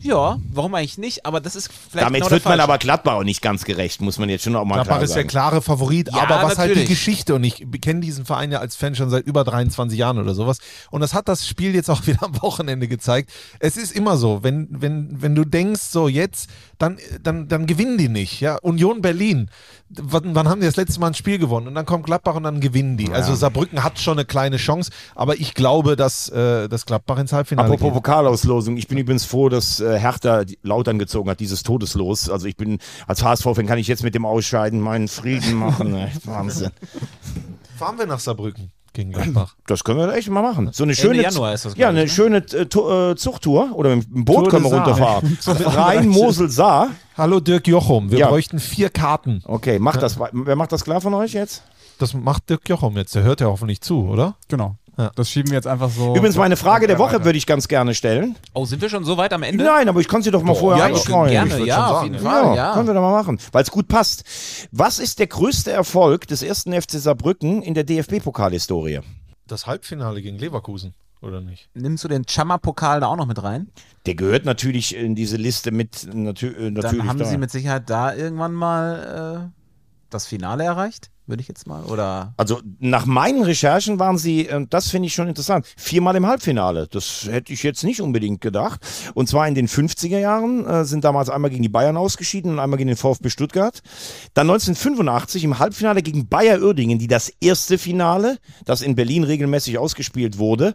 ja, warum eigentlich nicht? Aber das ist vielleicht Damit genau wird der man aber Gladbach auch nicht ganz gerecht, muss man jetzt schon auch mal Gladbach klar ist der klare Favorit, Ja, aber was halt die natürlich. Geschichte und ich kenne diesen Verein ja als Fan schon seit über 23 Jahren oder sowas und das hat das Spiel jetzt auch (laughs) wieder am Wochenende gezeigt. Es ist immer so, wenn, wenn, wenn du denkst, so jetzt, dann, dann, dann gewinnen die nicht. Ja? Union Berlin, wann, wann haben die das letzte Mal ein Spiel gewonnen? Und dann kommt Gladbach und dann gewinnen die. Also Saarbrücken hat schon eine kleine Chance, aber ich glaube, dass, äh, dass Gladbach ins Halbfinale Apropos geht. Pokalauslosung, ich bin übrigens froh, dass äh, Hertha Lautern gezogen hat, dieses Todeslos. Also ich bin als HSV-Fan kann ich jetzt mit dem Ausscheiden meinen Frieden machen. (laughs) Wahnsinn. Fahren wir nach Saarbrücken gegen Gladbach. (clears throat) Das können wir echt mal machen. So eine schöne, Januar ist das, ja, glaub ich, eine ne? schöne äh, äh, Zuchttour oder mit dem Boot Tour können wir Saar. runterfahren. (laughs) Rhein, Mosel, Saar. Hallo Dirk Jochum, wir Ja. bräuchten vier Karten. Okay, macht das. Wer macht das klar von euch jetzt? Das macht Dirk Jochum jetzt, der hört ja hoffentlich zu, oder? Genau. Ja. Das schieben wir jetzt einfach so. Übrigens, meine Frage der Woche würde ich ganz gerne stellen. Oh, sind wir schon so weit am Ende? Nein, aber ich kann sie doch mal vorher ja, ich einstreuen. gerne, würd ja, auf jeden Fall, ja. Können wir doch mal machen, weil es gut passt. Was ist der größte Erfolg des ersten FC Saarbrücken in der DFB-Pokalhistorie? Das Halbfinale gegen Leverkusen, oder nicht? Nimmst du den Chama-Pokal da auch noch mit rein? Der gehört natürlich in diese Liste mit natü äh, natürlich. Dann haben da. sie mit Sicherheit da irgendwann mal äh, das Finale erreicht, würde ich jetzt mal. Oder Also nach meinen Recherchen waren sie, äh, das finde ich schon interessant, viermal im Halbfinale. Das hätte ich jetzt nicht unbedingt gedacht. Und zwar in den 50er Jahren äh, sind damals einmal gegen die Bayern ausgeschieden und einmal gegen den VfB Stuttgart. Dann 1985 im Halbfinale gegen Bayer Uerdingen, die das erste Finale, das in Berlin regelmäßig ausgespielt wurde.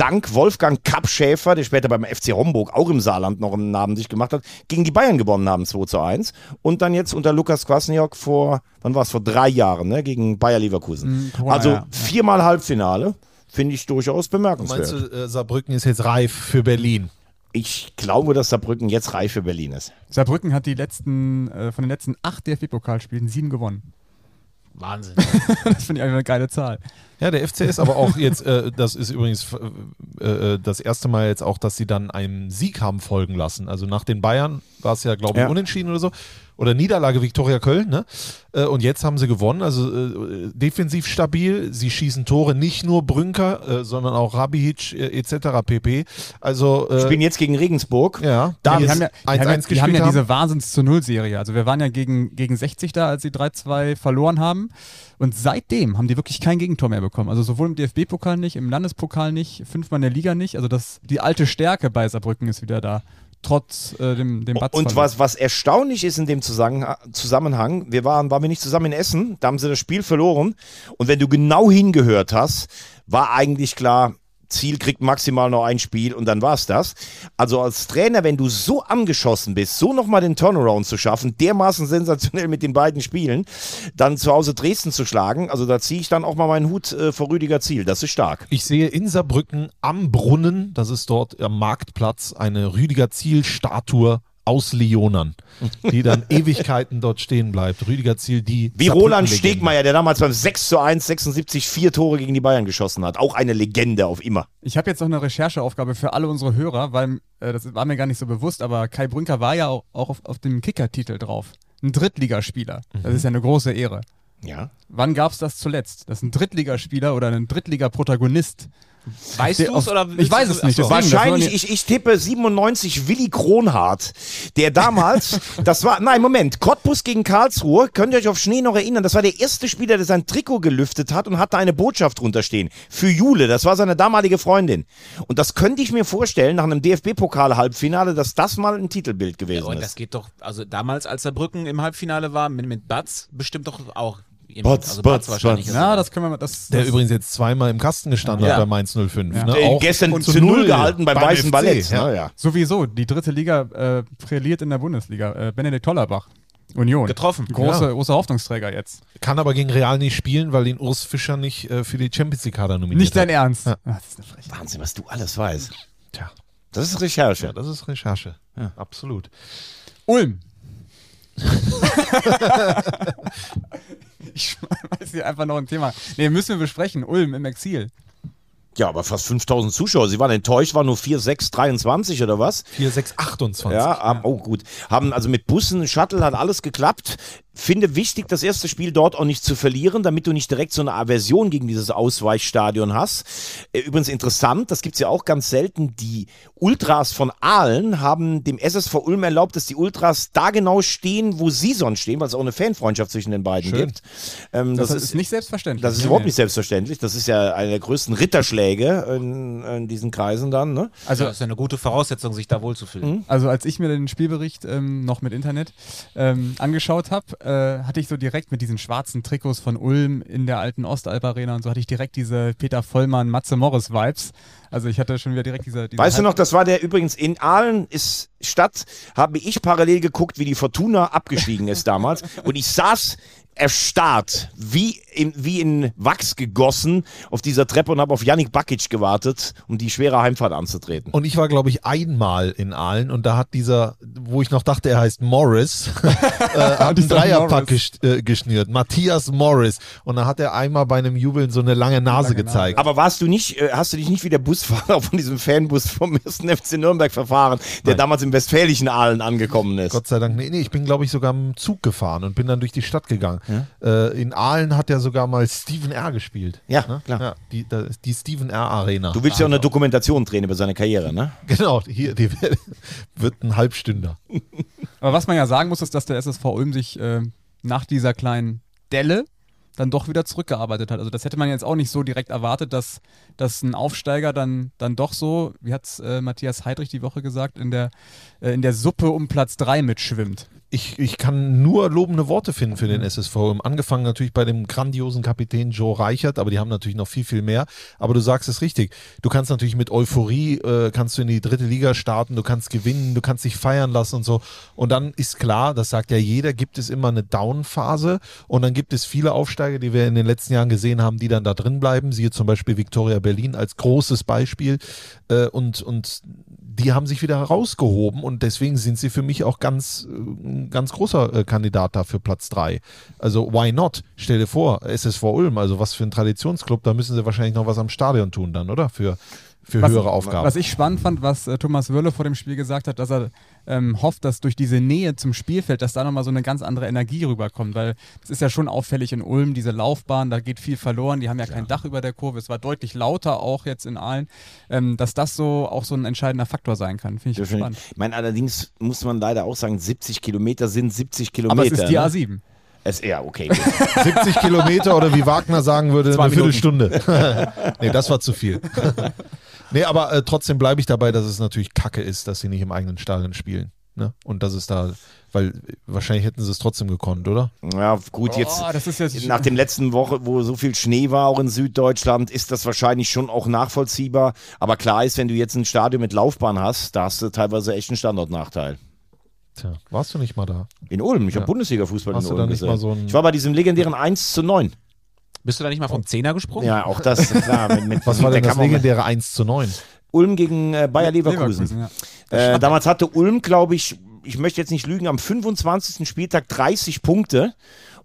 Dank Wolfgang Kapp Schäfer, der später beim FC Homburg auch im Saarland noch einen Namen sich gemacht hat, gegen die Bayern gewonnen haben 2 zu 1. Und dann jetzt unter Lukas Kwasniok vor, wann war es, vor drei Jahren, ne, gegen Bayer Leverkusen. Mhm, also ja, ja. viermal Halbfinale, finde ich durchaus bemerkenswert. Meinst du, äh, Saarbrücken ist jetzt reif für Berlin? Ich glaube, dass Saarbrücken jetzt reif für Berlin ist. Saarbrücken hat die letzten, äh, von den letzten acht DFB-Pokalspielen sieben gewonnen. Wahnsinn. (laughs) das finde ich einfach eine geile Zahl. Ja, der FCS aber auch jetzt, äh, das ist übrigens äh, äh, das erste Mal jetzt auch, dass sie dann einem Sieg haben folgen lassen. Also nach den Bayern war es ja, glaube ich, Ja. unentschieden oder so. Oder Niederlage Viktoria Köln, ne? Äh, und jetzt haben sie gewonnen, also äh, defensiv stabil. Sie schießen Tore, nicht nur Brünker, äh, sondern auch Rabihic äh, etc. pp. Also äh, Spielen jetzt gegen Regensburg. ja, Da die haben ja, die 1-1 haben ja, die haben ja haben. diese Wahnsinns zu Null-Serie. Also wir waren ja gegen, gegen 60 da, als sie 3-2 verloren haben. Und seitdem haben die wirklich kein Gegentor mehr bekommen. Also sowohl im DFB-Pokal nicht, im Landespokal nicht, fünfmal in der Liga nicht. Also das, die alte Stärke bei Saarbrücken ist wieder da. Trotz äh, dem, dem Batz Und was, was erstaunlich ist in dem Zusammenhang, Zusammenhang, wir waren, waren wir nicht zusammen in Essen, da haben sie das Spiel verloren. Und wenn du genau hingehört hast, war eigentlich klar, Ziel kriegt maximal noch ein Spiel und dann war's das. Also als Trainer, wenn du so angeschossen bist, so nochmal den Turnaround zu schaffen, dermaßen sensationell mit den beiden Spielen, dann zu Hause Dresden zu schlagen, also da ziehe ich dann auch mal meinen Hut äh, vor Rüdiger Ziel. Das ist stark. Ich sehe in Saarbrücken am Brunnen, das ist dort am Marktplatz, eine Rüdiger Ziel-Statue aus Leonern, die dann (laughs) Ewigkeiten dort stehen bleibt. Rüdiger Ziel, die. Wie Roland. Stegmeier, der damals beim 6 zu 1 76 vier Tore gegen die Bayern geschossen hat. Auch eine Legende auf immer. Ich habe jetzt noch eine Rechercheaufgabe für alle unsere Hörer, weil äh, das war mir gar nicht so bewusst, aber Kai Brünker war ja auch, auch auf, auf dem Kicker-Titel drauf. Ein Drittligaspieler. Das ist ja eine große Ehre. Ja. Wann gab es das zuletzt? Dass ein Drittligaspieler oder ein Drittliga-Protagonist. Weißt der du es oder Ich weiß es nicht. Achso. deswegen, das Wahrscheinlich, ich, ich tippe 97 Willi Kronhardt, der damals, (laughs) das war, nein, Moment, Cottbus gegen Karlsruhe, könnt ihr euch auf Schnee noch erinnern, das war der erste Spieler, der sein Trikot gelüftet hat und hatte eine Botschaft drunter stehen. Für Jule, das war seine damalige Freundin. Und das könnte ich mir vorstellen, nach einem DFB-Pokal-Halbfinale, dass das mal ein Titelbild gewesen Und das ist. geht doch, also damals, als Saarbrücken im Halbfinale war, mit, mit Batz, bestimmt doch auch Batz, also Batz, wahrscheinlich. Batz. Na, das können wir mal. Das, Der das, übrigens jetzt zweimal im Kasten gestanden Ja. hat bei Mainz 05. Ja. Ne? Auch gestern und zu Null gehalten beim, Weißen FC, Ballett. Ja. Ne? Ja. sowieso, die dritte Liga äh, brilliert in der Bundesliga. Äh, Benedikt Tollerbach. Union. Getroffen. Große, Ja. großer Hoffnungsträger jetzt. Kann aber gegen Real nicht spielen, weil ihn Urs Fischer nicht äh, für die Champions League Kader nominiert Nicht dein hat. Ernst. Ja. Ah, das ist eine Frechheit. Wahnsinn, was du alles weißt. Tja, Das ist Recherche. ja, das ist Recherche. Ja, absolut. Ulm. (laughs) (laughs) ich (laughs) weiß hier einfach noch ein Thema. Nee, müssen wir besprechen. Ulm im Exil. Ja, aber fast 5000 Zuschauer. Sie waren enttäuscht, waren nur 4, 6, 23 oder was? 4, 6, 28. Ja, haben, oh gut. Haben also mit Bussen, Shuttle hat alles geklappt. Finde wichtig, das erste Spiel dort auch nicht zu verlieren, damit du nicht direkt so eine Aversion gegen dieses Ausweichstadion hast. Äh, Übrigens interessant, das gibt's ja auch ganz selten. Die Ultras von Aalen haben dem SSV Ulm erlaubt, dass die Ultras da genau stehen, wo sie sonst stehen, weil es auch eine Fanfreundschaft zwischen den beiden Schön. gibt. Ähm, Das, das, ist, ist nicht selbstverständlich. das ist Nee, überhaupt nee. nicht selbstverständlich. Das ist ja einer der größten Ritterschläge in, in diesen Kreisen dann. Ne? Also, das ist ja eine gute Voraussetzung, sich da wohlzufühlen. Also als ich mir den Spielbericht ähm, noch mit Internet ähm, angeschaut habe, äh, hatte ich so direkt mit diesen schwarzen Trikots von Ulm in der alten Ostalb Arena und so hatte ich direkt diese Peter Vollmann, Matze Morris Vibes. Also ich hatte schon wieder direkt diese. diese Weißt du noch, das war der übrigens in Aalen ist Stadt, habe ich parallel geguckt, wie die Fortuna abgestiegen ist damals. Und ich saß erstarrt, wie in, wie in Wachs gegossen auf dieser Treppe und habe auf Yannick Bakic gewartet, um die schwere Heimfahrt anzutreten. Und ich war, glaube ich, einmal in Aalen und da hat dieser, wo ich noch dachte, er heißt Morris, (laughs) äh, hat einen Dreierpack gesch äh, geschnürt. Matthias Morris. Und da hat er einmal bei einem Jubeln so eine lange Nase Lange gezeigt. Aber warst du nicht, äh, hast du dich nicht wie der Busfahrer von diesem Fanbus vom 1. (laughs) FC Nürnberg verfahren, der Nein. damals im westfälischen Aalen angekommen ist? Gott sei Dank, nee, nee, ich bin, glaube ich, sogar im Zug gefahren und bin dann durch die Stadt gegangen. Äh, in Aalen hat er sogar mal Steven R. gespielt. Ja, ne? klar. Ja, die, die Steven R. Arena. Du willst ja auch eine Dokumentation drehen über seine Karriere, ne? (laughs) Genau, hier die wird ein Halbstünder. (laughs) Aber was man ja sagen muss, ist, dass der SSV Ulm sich äh, nach dieser kleinen Delle dann doch wieder zurückgearbeitet hat. Also das hätte man jetzt auch nicht so direkt erwartet, dass, dass ein Aufsteiger dann, dann doch so, wie hat es äh, Matthias Heidrich die Woche gesagt, in der, äh, in der Suppe um Platz 3 mitschwimmt. Ich, ich kann nur lobende Worte finden für den SSV. Angefangen natürlich bei dem grandiosen Kapitän Joe Reichert, aber die haben natürlich noch viel, viel mehr. Aber du sagst es richtig. Du kannst natürlich mit Euphorie, äh, kannst du in die dritte Liga starten, du kannst gewinnen, du kannst dich feiern lassen und so. Und dann ist klar, das sagt ja jeder, gibt es immer eine Down-Phase und dann gibt es viele Aufsteiger, die wir in den letzten Jahren gesehen haben, die dann da drin bleiben. Siehe zum Beispiel Victoria Berlin als großes Beispiel. Äh, und, und die haben sich wieder herausgehoben und deswegen sind sie für mich auch ganz, äh, ein ganz großer äh, Kandidat da für Platz 3. Also why not? Stell dir vor, SSV Ulm, also was für ein Traditionsclub, da müssen sie wahrscheinlich noch was am Stadion tun dann, oder? Für, für was, höhere Aufgaben. Was ich spannend fand, was äh, Thomas Wölle vor dem Spiel gesagt hat, dass er ähm, hofft, dass durch diese Nähe zum Spielfeld, dass da nochmal so eine ganz andere Energie rüberkommt, weil es ist ja schon auffällig in Ulm, diese Laufbahn, da geht viel verloren, die haben ja kein Dach über der Kurve, es war deutlich lauter auch jetzt in Aalen, ähm, dass das so auch so ein entscheidender Faktor sein kann, finde ich spannend. Ich meine, allerdings muss man leider auch sagen, 70 Kilometer sind 70 Kilometer. Aber es ist die ne? A7. Es, ja, okay. (laughs) gut. 70 Kilometer oder wie Wagner sagen würde, Zwei eine Minuten. Viertelstunde. (laughs) nee, das war zu viel. (laughs) nee, aber äh, trotzdem bleibe ich dabei, dass es natürlich kacke ist, dass sie nicht im eigenen Stadion spielen. Ne? Und dass es da, weil wahrscheinlich hätten sie es trotzdem gekonnt, oder? ja, gut, jetzt, Oh, das ist jetzt nach dem letzten Woche, wo so viel Schnee war, auch in Süddeutschland, ist das wahrscheinlich schon auch nachvollziehbar. Aber klar ist, wenn du jetzt ein Stadion mit Laufbahn hast, da hast du teilweise echt einen Standortnachteil. Tja, warst du nicht mal da? In Ulm, ich Ja. habe Bundesliga-Fußball in Ulm gesehen. so ich war bei diesem legendären 1 zu 9. Bist du da nicht mal vom Zehner gesprungen? Ja, auch das, (laughs) klar. Mit, mit, Was war denn der das legendäre 1 zu 9? Ulm gegen äh, Bayer Leverkusen. Leverkusen, ja. Äh, damals hatte Ulm, glaube ich, ich möchte jetzt nicht lügen, am 25. Spieltag 30 Punkte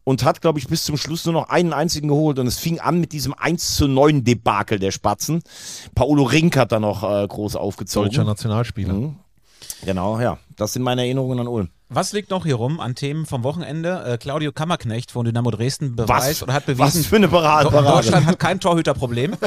und hat, glaube ich, bis zum Schluss nur noch einen einzigen geholt. Und es fing an mit diesem 1 zu 9 Debakel der Spatzen. Paolo Rink hat da noch äh, groß aufgezogen. Deutscher Nationalspieler. Mhm. Genau, ja. Das sind meine Erinnerungen an Ulm. Was liegt noch hier rum an Themen vom Wochenende? Äh, Claudio Kammerknecht von Dynamo Dresden beweist Was, oder hat bewiesen, was für eine Parade. Deutschland hat kein Torhüterproblem. (laughs)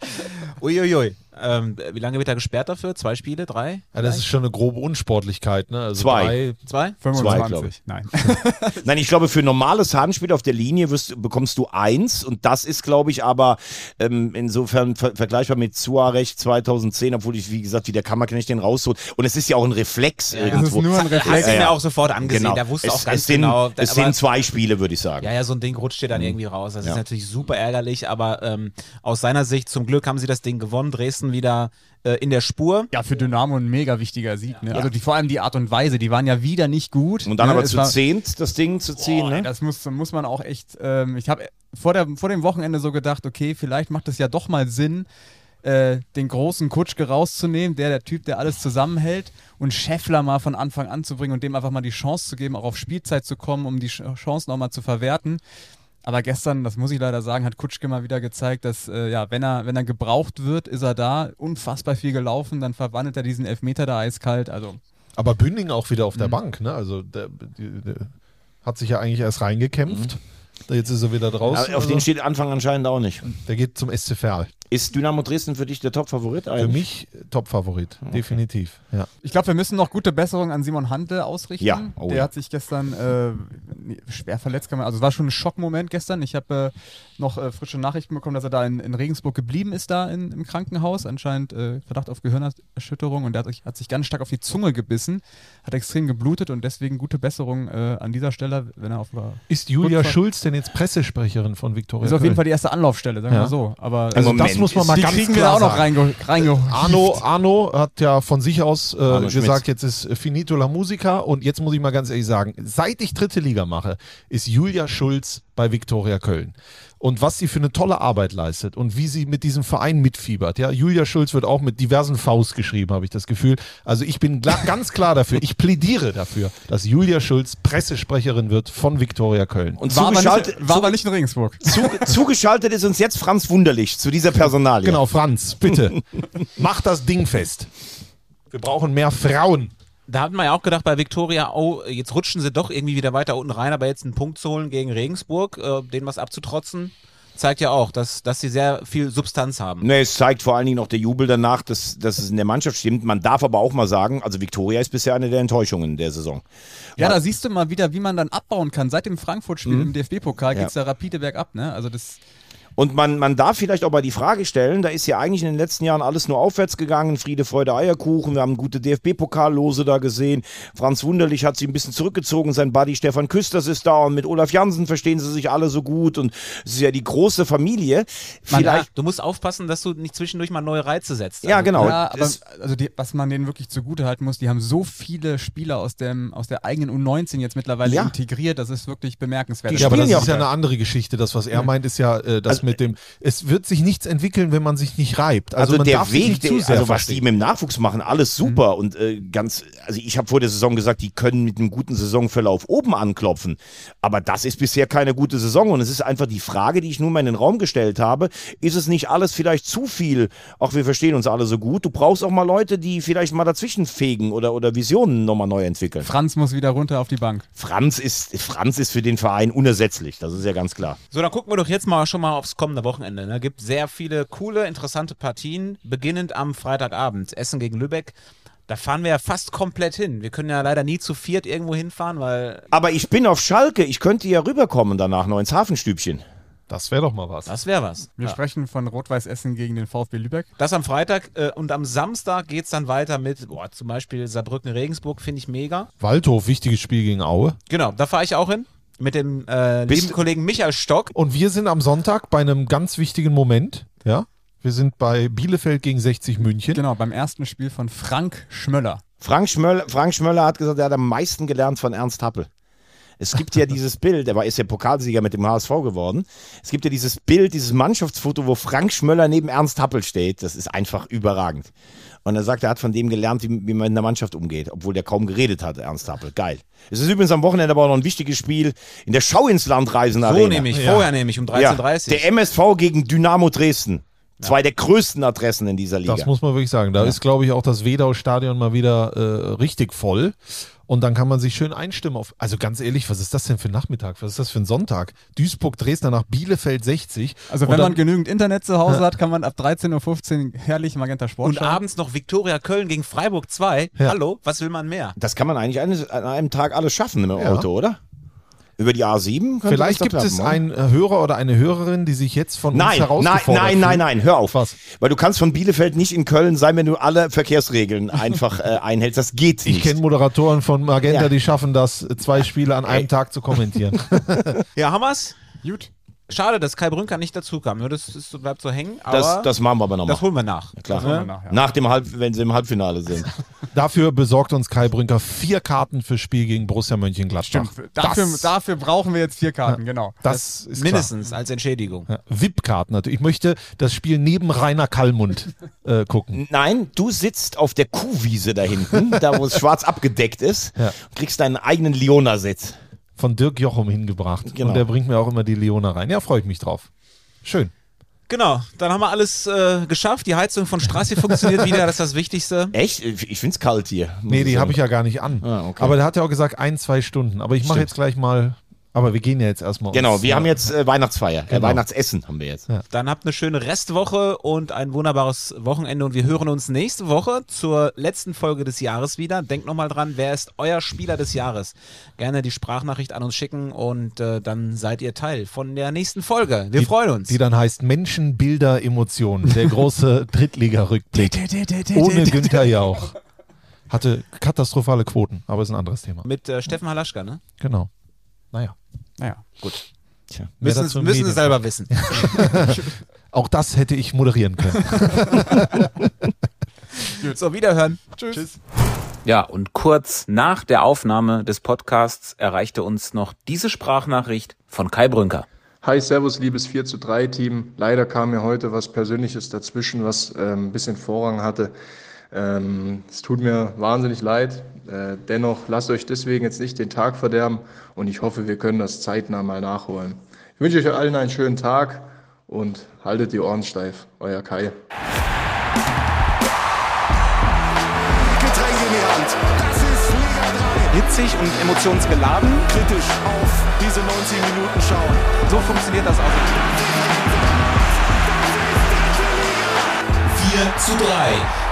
(laughs) Uiuiui. Ähm, wie lange wird er gesperrt dafür? Zwei Spiele? Drei? Ja, das ist schon eine grobe Unsportlichkeit. Ne? Also Zwei. Drei, Zwei? 25. glaub ich. Nein. (laughs) Nein, ich glaube, für normales Handspiel auf der Linie wirst, bekommst du eins und das ist, glaube ich, aber ähm, insofern ver vergleichbar mit Suarez 2010, obwohl ich, wie gesagt, wie der Kammerknecht den rausholt. Und es ist ja auch ein Reflex Das ist irgendwo. nur ein Hast Reflex. du Ja, mir ja. auch sofort angesehen. genau. Der wusste es, auch ganz es sind, genau. Es sind zwei Spiele, würde ich sagen. Ja, ja, so ein Ding rutscht dir dann irgendwie raus. Das Ja. ist natürlich super ärgerlich, aber ähm, aus seiner Sicht, zum Glück haben sie das Ding gewonnen. Dresden wieder äh, in der Spur. Ja, für Dynamo ein mega wichtiger Sieg. Ne? Also die, vor allem die Art und Weise, die waren ja wieder nicht gut. Und dann ne? aber Es zu zehnt das Ding zu ziehen, Boah, ne? Das muss, muss man auch echt. Ähm, ich habe vor, der- vor dem Wochenende so gedacht, okay, vielleicht macht es ja doch mal Sinn, äh, den großen Kutschke rauszunehmen, der der Typ, der alles zusammenhält, und Scheffler mal von Anfang an zu bringen und dem einfach mal die Chance zu geben, auch auf Spielzeit zu kommen, um die Ch- Chancen auch mal zu verwerten. Aber gestern, das muss ich leider sagen, hat Kutschke mal wieder gezeigt, dass äh, ja, wenn er, wenn er gebraucht wird, ist er da. Unfassbar viel gelaufen, dann verwandelt er diesen Elfmeter da eiskalt. Also aber Bünding auch wieder auf Mhm. der Bank. Ne? Also der, die, der hat sich ja eigentlich erst reingekämpft. Jetzt ist er wieder draußen. Mhm. auf also. den steht Anfang anscheinend auch nicht. Der geht zum SC Verl. Ist Dynamo Dresden für dich der Top-Favorit Für eigentlich? mich Top-Favorit, definitiv. Ja. Ich glaube, wir müssen noch gute Besserung an Simon Handel ausrichten. Ja, oh der ja. hat sich gestern äh, schwer verletzt. Kann man, also es war schon ein Schockmoment gestern. Ich habe äh, noch äh, frische Nachrichten bekommen, dass er da in, in Regensburg geblieben ist, da in, im Krankenhaus. Anscheinend äh, Verdacht auf Gehirnerschütterung und der hat sich, hat sich ganz stark auf die Zunge gebissen, hat extrem geblutet und deswegen gute Besserung äh, an dieser Stelle, wenn er auf Ist Julia Schulz denn jetzt Pressesprecherin von Viktoria? ist auf jeden? Fall die erste Anlaufstelle, sagen wir Ja. mal so. Aber Also Moment, das muss man mal die ganz kriegen wir klar auch noch sagen. reinge reinge Arno, Arno hat ja von sich aus äh, gesagt, jetzt ist Finito la Musica und jetzt muss ich mal ganz ehrlich sagen, seit ich dritte Liga mache, ist Julia Schulz bei Viktoria Köln. Und was sie für eine tolle Arbeit leistet und wie sie mit diesem Verein mitfiebert. Ja, Julia Schulz wird auch mit diversen Vs geschrieben, habe ich das Gefühl. Also ich bin ganz klar dafür, ich plädiere dafür, dass Julia Schulz Pressesprecherin wird von Viktoria Köln. Und war, aber zugeschaltet, nicht, war aber nicht in Regensburg. zu, zugeschaltet ist uns jetzt Franz Wunderlich zu dieser Personalie. Genau, Franz, bitte. (laughs) Mach das Ding fest. Wir brauchen mehr Frauen. Da hat man ja auch gedacht bei Viktoria, oh, jetzt rutschen sie doch irgendwie wieder weiter unten rein, aber jetzt einen Punkt zu holen gegen Regensburg, äh, denen was abzutrotzen, zeigt ja auch, dass, dass sie sehr viel Substanz haben. Nee, es zeigt vor allen Dingen noch der Jubel danach, dass, dass es in der Mannschaft stimmt. Man darf aber auch mal sagen, also Viktoria ist bisher eine der Enttäuschungen der Saison. Ja, da siehst du mal wieder, wie man dann abbauen kann. Seit dem Frankfurt-Spiel Mhm. im DFB-Pokal Ja. geht's da rapide bergab, ne? Also das. Und man, man darf vielleicht auch mal die Frage stellen, da ist ja eigentlich in den letzten Jahren alles nur aufwärts gegangen, Friede, Freude, Eierkuchen, wir haben gute DFB-Pokallose da gesehen, Franz Wunderlich hat sich ein bisschen zurückgezogen, sein Buddy Stefan Küsters ist da und mit Olaf Jansen verstehen sie sich alle so gut und es ist ja die große Familie. Man, Vielleicht, du musst aufpassen, dass du nicht zwischendurch mal neue Reize setzt. ja Also, genau, Ja, aber also die, was man denen wirklich zugute halten muss, die haben so viele Spieler aus, dem, aus der eigenen U19 jetzt mittlerweile Ja. integriert, das ist wirklich bemerkenswert. Die Ja, aber das ja ist auch ja eine andere Geschichte. Das, was er meint, ist ja äh, das Also, mit dem, es wird sich nichts entwickeln, wenn man sich nicht reibt. Also, Also, man der darf sich Weg, nicht der, also was die mit dem Nachwuchs machen, alles super und äh, ganz, also ich habe vor der Saison gesagt, die können mit einem guten Saisonverlauf oben anklopfen, aber das ist bisher keine gute Saison und es ist einfach die Frage, die ich nur mal in den Raum gestellt habe, ist es nicht alles vielleicht zu viel? Auch wir verstehen uns alle so gut, du brauchst auch mal Leute, die vielleicht mal dazwischen fegen oder, oder Visionen nochmal neu entwickeln. Franz muss wieder runter auf die Bank. Franz ist, Franz ist für den Verein unersetzlich, das ist ja ganz klar. So, dann gucken wir doch jetzt mal schon mal aufs kommende Wochenende. Ne? Gibt sehr viele coole, interessante Partien, beginnend am Freitagabend. Essen gegen Lübeck. Da fahren wir ja fast komplett hin. Wir können ja leider nie zu viert irgendwo hinfahren, weil Aber ich bin auf Schalke, ich könnte ja rüberkommen danach noch ins Hafenstübchen. Das wäre doch mal was. das wäre was. Wir Ja. sprechen von Rot-Weiß Essen gegen den VfB Lübeck. Das am Freitag äh, und am Samstag geht es dann weiter mit, boah, zum Beispiel Saarbrücken-Regensburg, finde ich mega. Waldhof, wichtiges Spiel gegen Aue. Genau, da fahre ich auch hin. Mit dem äh, lieben Kollegen Michael Stock. Und wir sind am Sonntag bei einem ganz wichtigen Moment. Ja, wir sind bei Bielefeld gegen 60 München. Genau, beim ersten Spiel von Frank Schmöller. Frank Schmöller, Frank Schmöller hat gesagt, er hat am meisten gelernt von Ernst Happel. Es gibt ja (laughs) dieses Bild, er war, ist ja Pokalsieger mit dem HSV geworden. Es gibt ja dieses Bild, dieses Mannschaftsfoto, wo Frank Schmöller neben Ernst Happel steht. Das ist einfach überragend. Und er sagt, er hat von dem gelernt, wie, wie man in der Mannschaft umgeht, obwohl der kaum geredet hat, Ernst Happel. Geil. Es ist übrigens am Wochenende aber auch noch ein wichtiges Spiel in der Schau ins Land Reisen So nämlich, vorher nämlich um 13.30 Ja, Uhr. der MSV gegen Dynamo Dresden. Zwei der größten Adressen in dieser Liga. Das muss man wirklich sagen. Da ist, glaube ich, auch das Wedau-Stadion mal wieder äh, richtig voll. Und dann kann man sich schön einstimmen auf. Also ganz ehrlich, was ist das denn für ein Nachmittag? Was ist das für ein Sonntag? Duisburg, Dresdner nach Bielefeld 60. Also wenn dann- man genügend Internet zu Hause hat, kann man ab 13.15 Uhr herrlich Magenta Sport Und schauen. abends noch Viktoria Köln gegen Freiburg 2. Ja. Hallo, was will man mehr? Das kann man eigentlich eines, an einem Tag alles schaffen im Ja. Auto, oder? Über die A7? könnte Vielleicht gibt es klappen, oder? einen äh, Hörer oder eine Hörerin, die sich jetzt von uns Nein, nein, herausgefordert nein, nein, fühlt. nein, hör auf. Was? Weil du kannst von Bielefeld nicht in Köln sein, wenn du alle Verkehrsregeln (laughs) einfach äh, einhältst. Das geht nicht. Ich kenne Moderatoren von Magenta, Ja. die schaffen das, zwei Spiele an einem Tag zu kommentieren. (laughs) Ja, Hammers. Gut. Schade, dass Kai Brünker nicht dazu kam. Nur das ist, bleibt so hängen. Aber das, das machen wir aber nochmal. das holen wir nach. Klar. Ne? nach, ja. Nach dem Halb, wenn sie im Halbfinale sind. (laughs) Dafür besorgt uns Kai Brünker vier Karten fürs Spiel gegen Borussia Mönchengladbach. Stimmt. Dafür, das, dafür brauchen wir jetzt vier Karten, genau. das ist Mindestens als Entschädigung. klar. Ja, VIP-Karten natürlich. Ich möchte das Spiel neben Rainer Kallmund äh, gucken. Nein, du sitzt auf der Kuhwiese da hinten, da wo es schwarz abgedeckt ist, Ja. und kriegst deinen eigenen Leona-Sitz. Von Dirk Jochum hingebracht. Genau. Und der bringt mir auch immer die Leona rein. Ja, freue ich mich drauf. Schön. Genau, dann haben wir alles äh, geschafft. Die Heizung von Strassi funktioniert wieder, das ist das Wichtigste. (laughs) Echt? Ich find's kalt hier. Nee, die habe ich ja gar nicht an. Ah, okay. Aber der hat ja auch gesagt, ein, zwei Stunden. Aber ich mache jetzt gleich mal. Aber wir gehen ja jetzt erstmal. Genau, uns- wir haben jetzt äh, Weihnachtsfeier, äh, Genau. Weihnachtsessen haben wir jetzt. Dann habt eine schöne Restwoche und ein wunderbares Wochenende und wir hören uns nächste Woche zur letzten Folge des Jahres wieder. Denkt nochmal dran, wer ist euer Spieler des Jahres? Gerne die Sprachnachricht an uns schicken und äh, dann seid ihr Teil von der nächsten Folge. Wir die, freuen uns. Die dann heißt Menschen, Bilder, Emotionen. Der große (laughs) Drittliga-Rückblick. Ohne Günther Jauch. Hatte katastrophale Quoten, aber ist ein anderes Thema. Mit äh, Steffen Halaschka, ne? Genau. Naja. Naja. Tja. Mehr Müssen, im müssen sie Medien- selber wissen. (laughs) Auch das hätte ich moderieren können. (laughs) so, wiederhören. Tschüss. Ja, und kurz nach der Aufnahme des Podcasts erreichte uns noch diese Sprachnachricht von Kai Brünker. Hi, Servus, liebes 4 zu 3 Team. Leider kam mir heute was Persönliches dazwischen, was ähm, ein bisschen Vorrang hatte. Ähm, es tut mir wahnsinnig leid. Äh, dennoch lasst euch deswegen jetzt nicht den Tag verderben und ich hoffe, wir können das zeitnah mal nachholen. Ich wünsche euch allen einen schönen Tag und haltet die Ohren steif. Euer Kai. Getränk in die Hand. Das ist hitzig und emotionsgeladen. Kritisch auf diese 90 Minuten schauen. So funktioniert das also. Zu 3,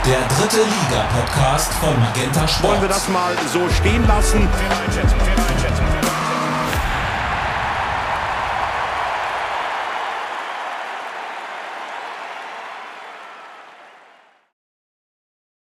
der dritte Liga-Podcast von Magenta Sport. Wollen wir das mal so stehen lassen?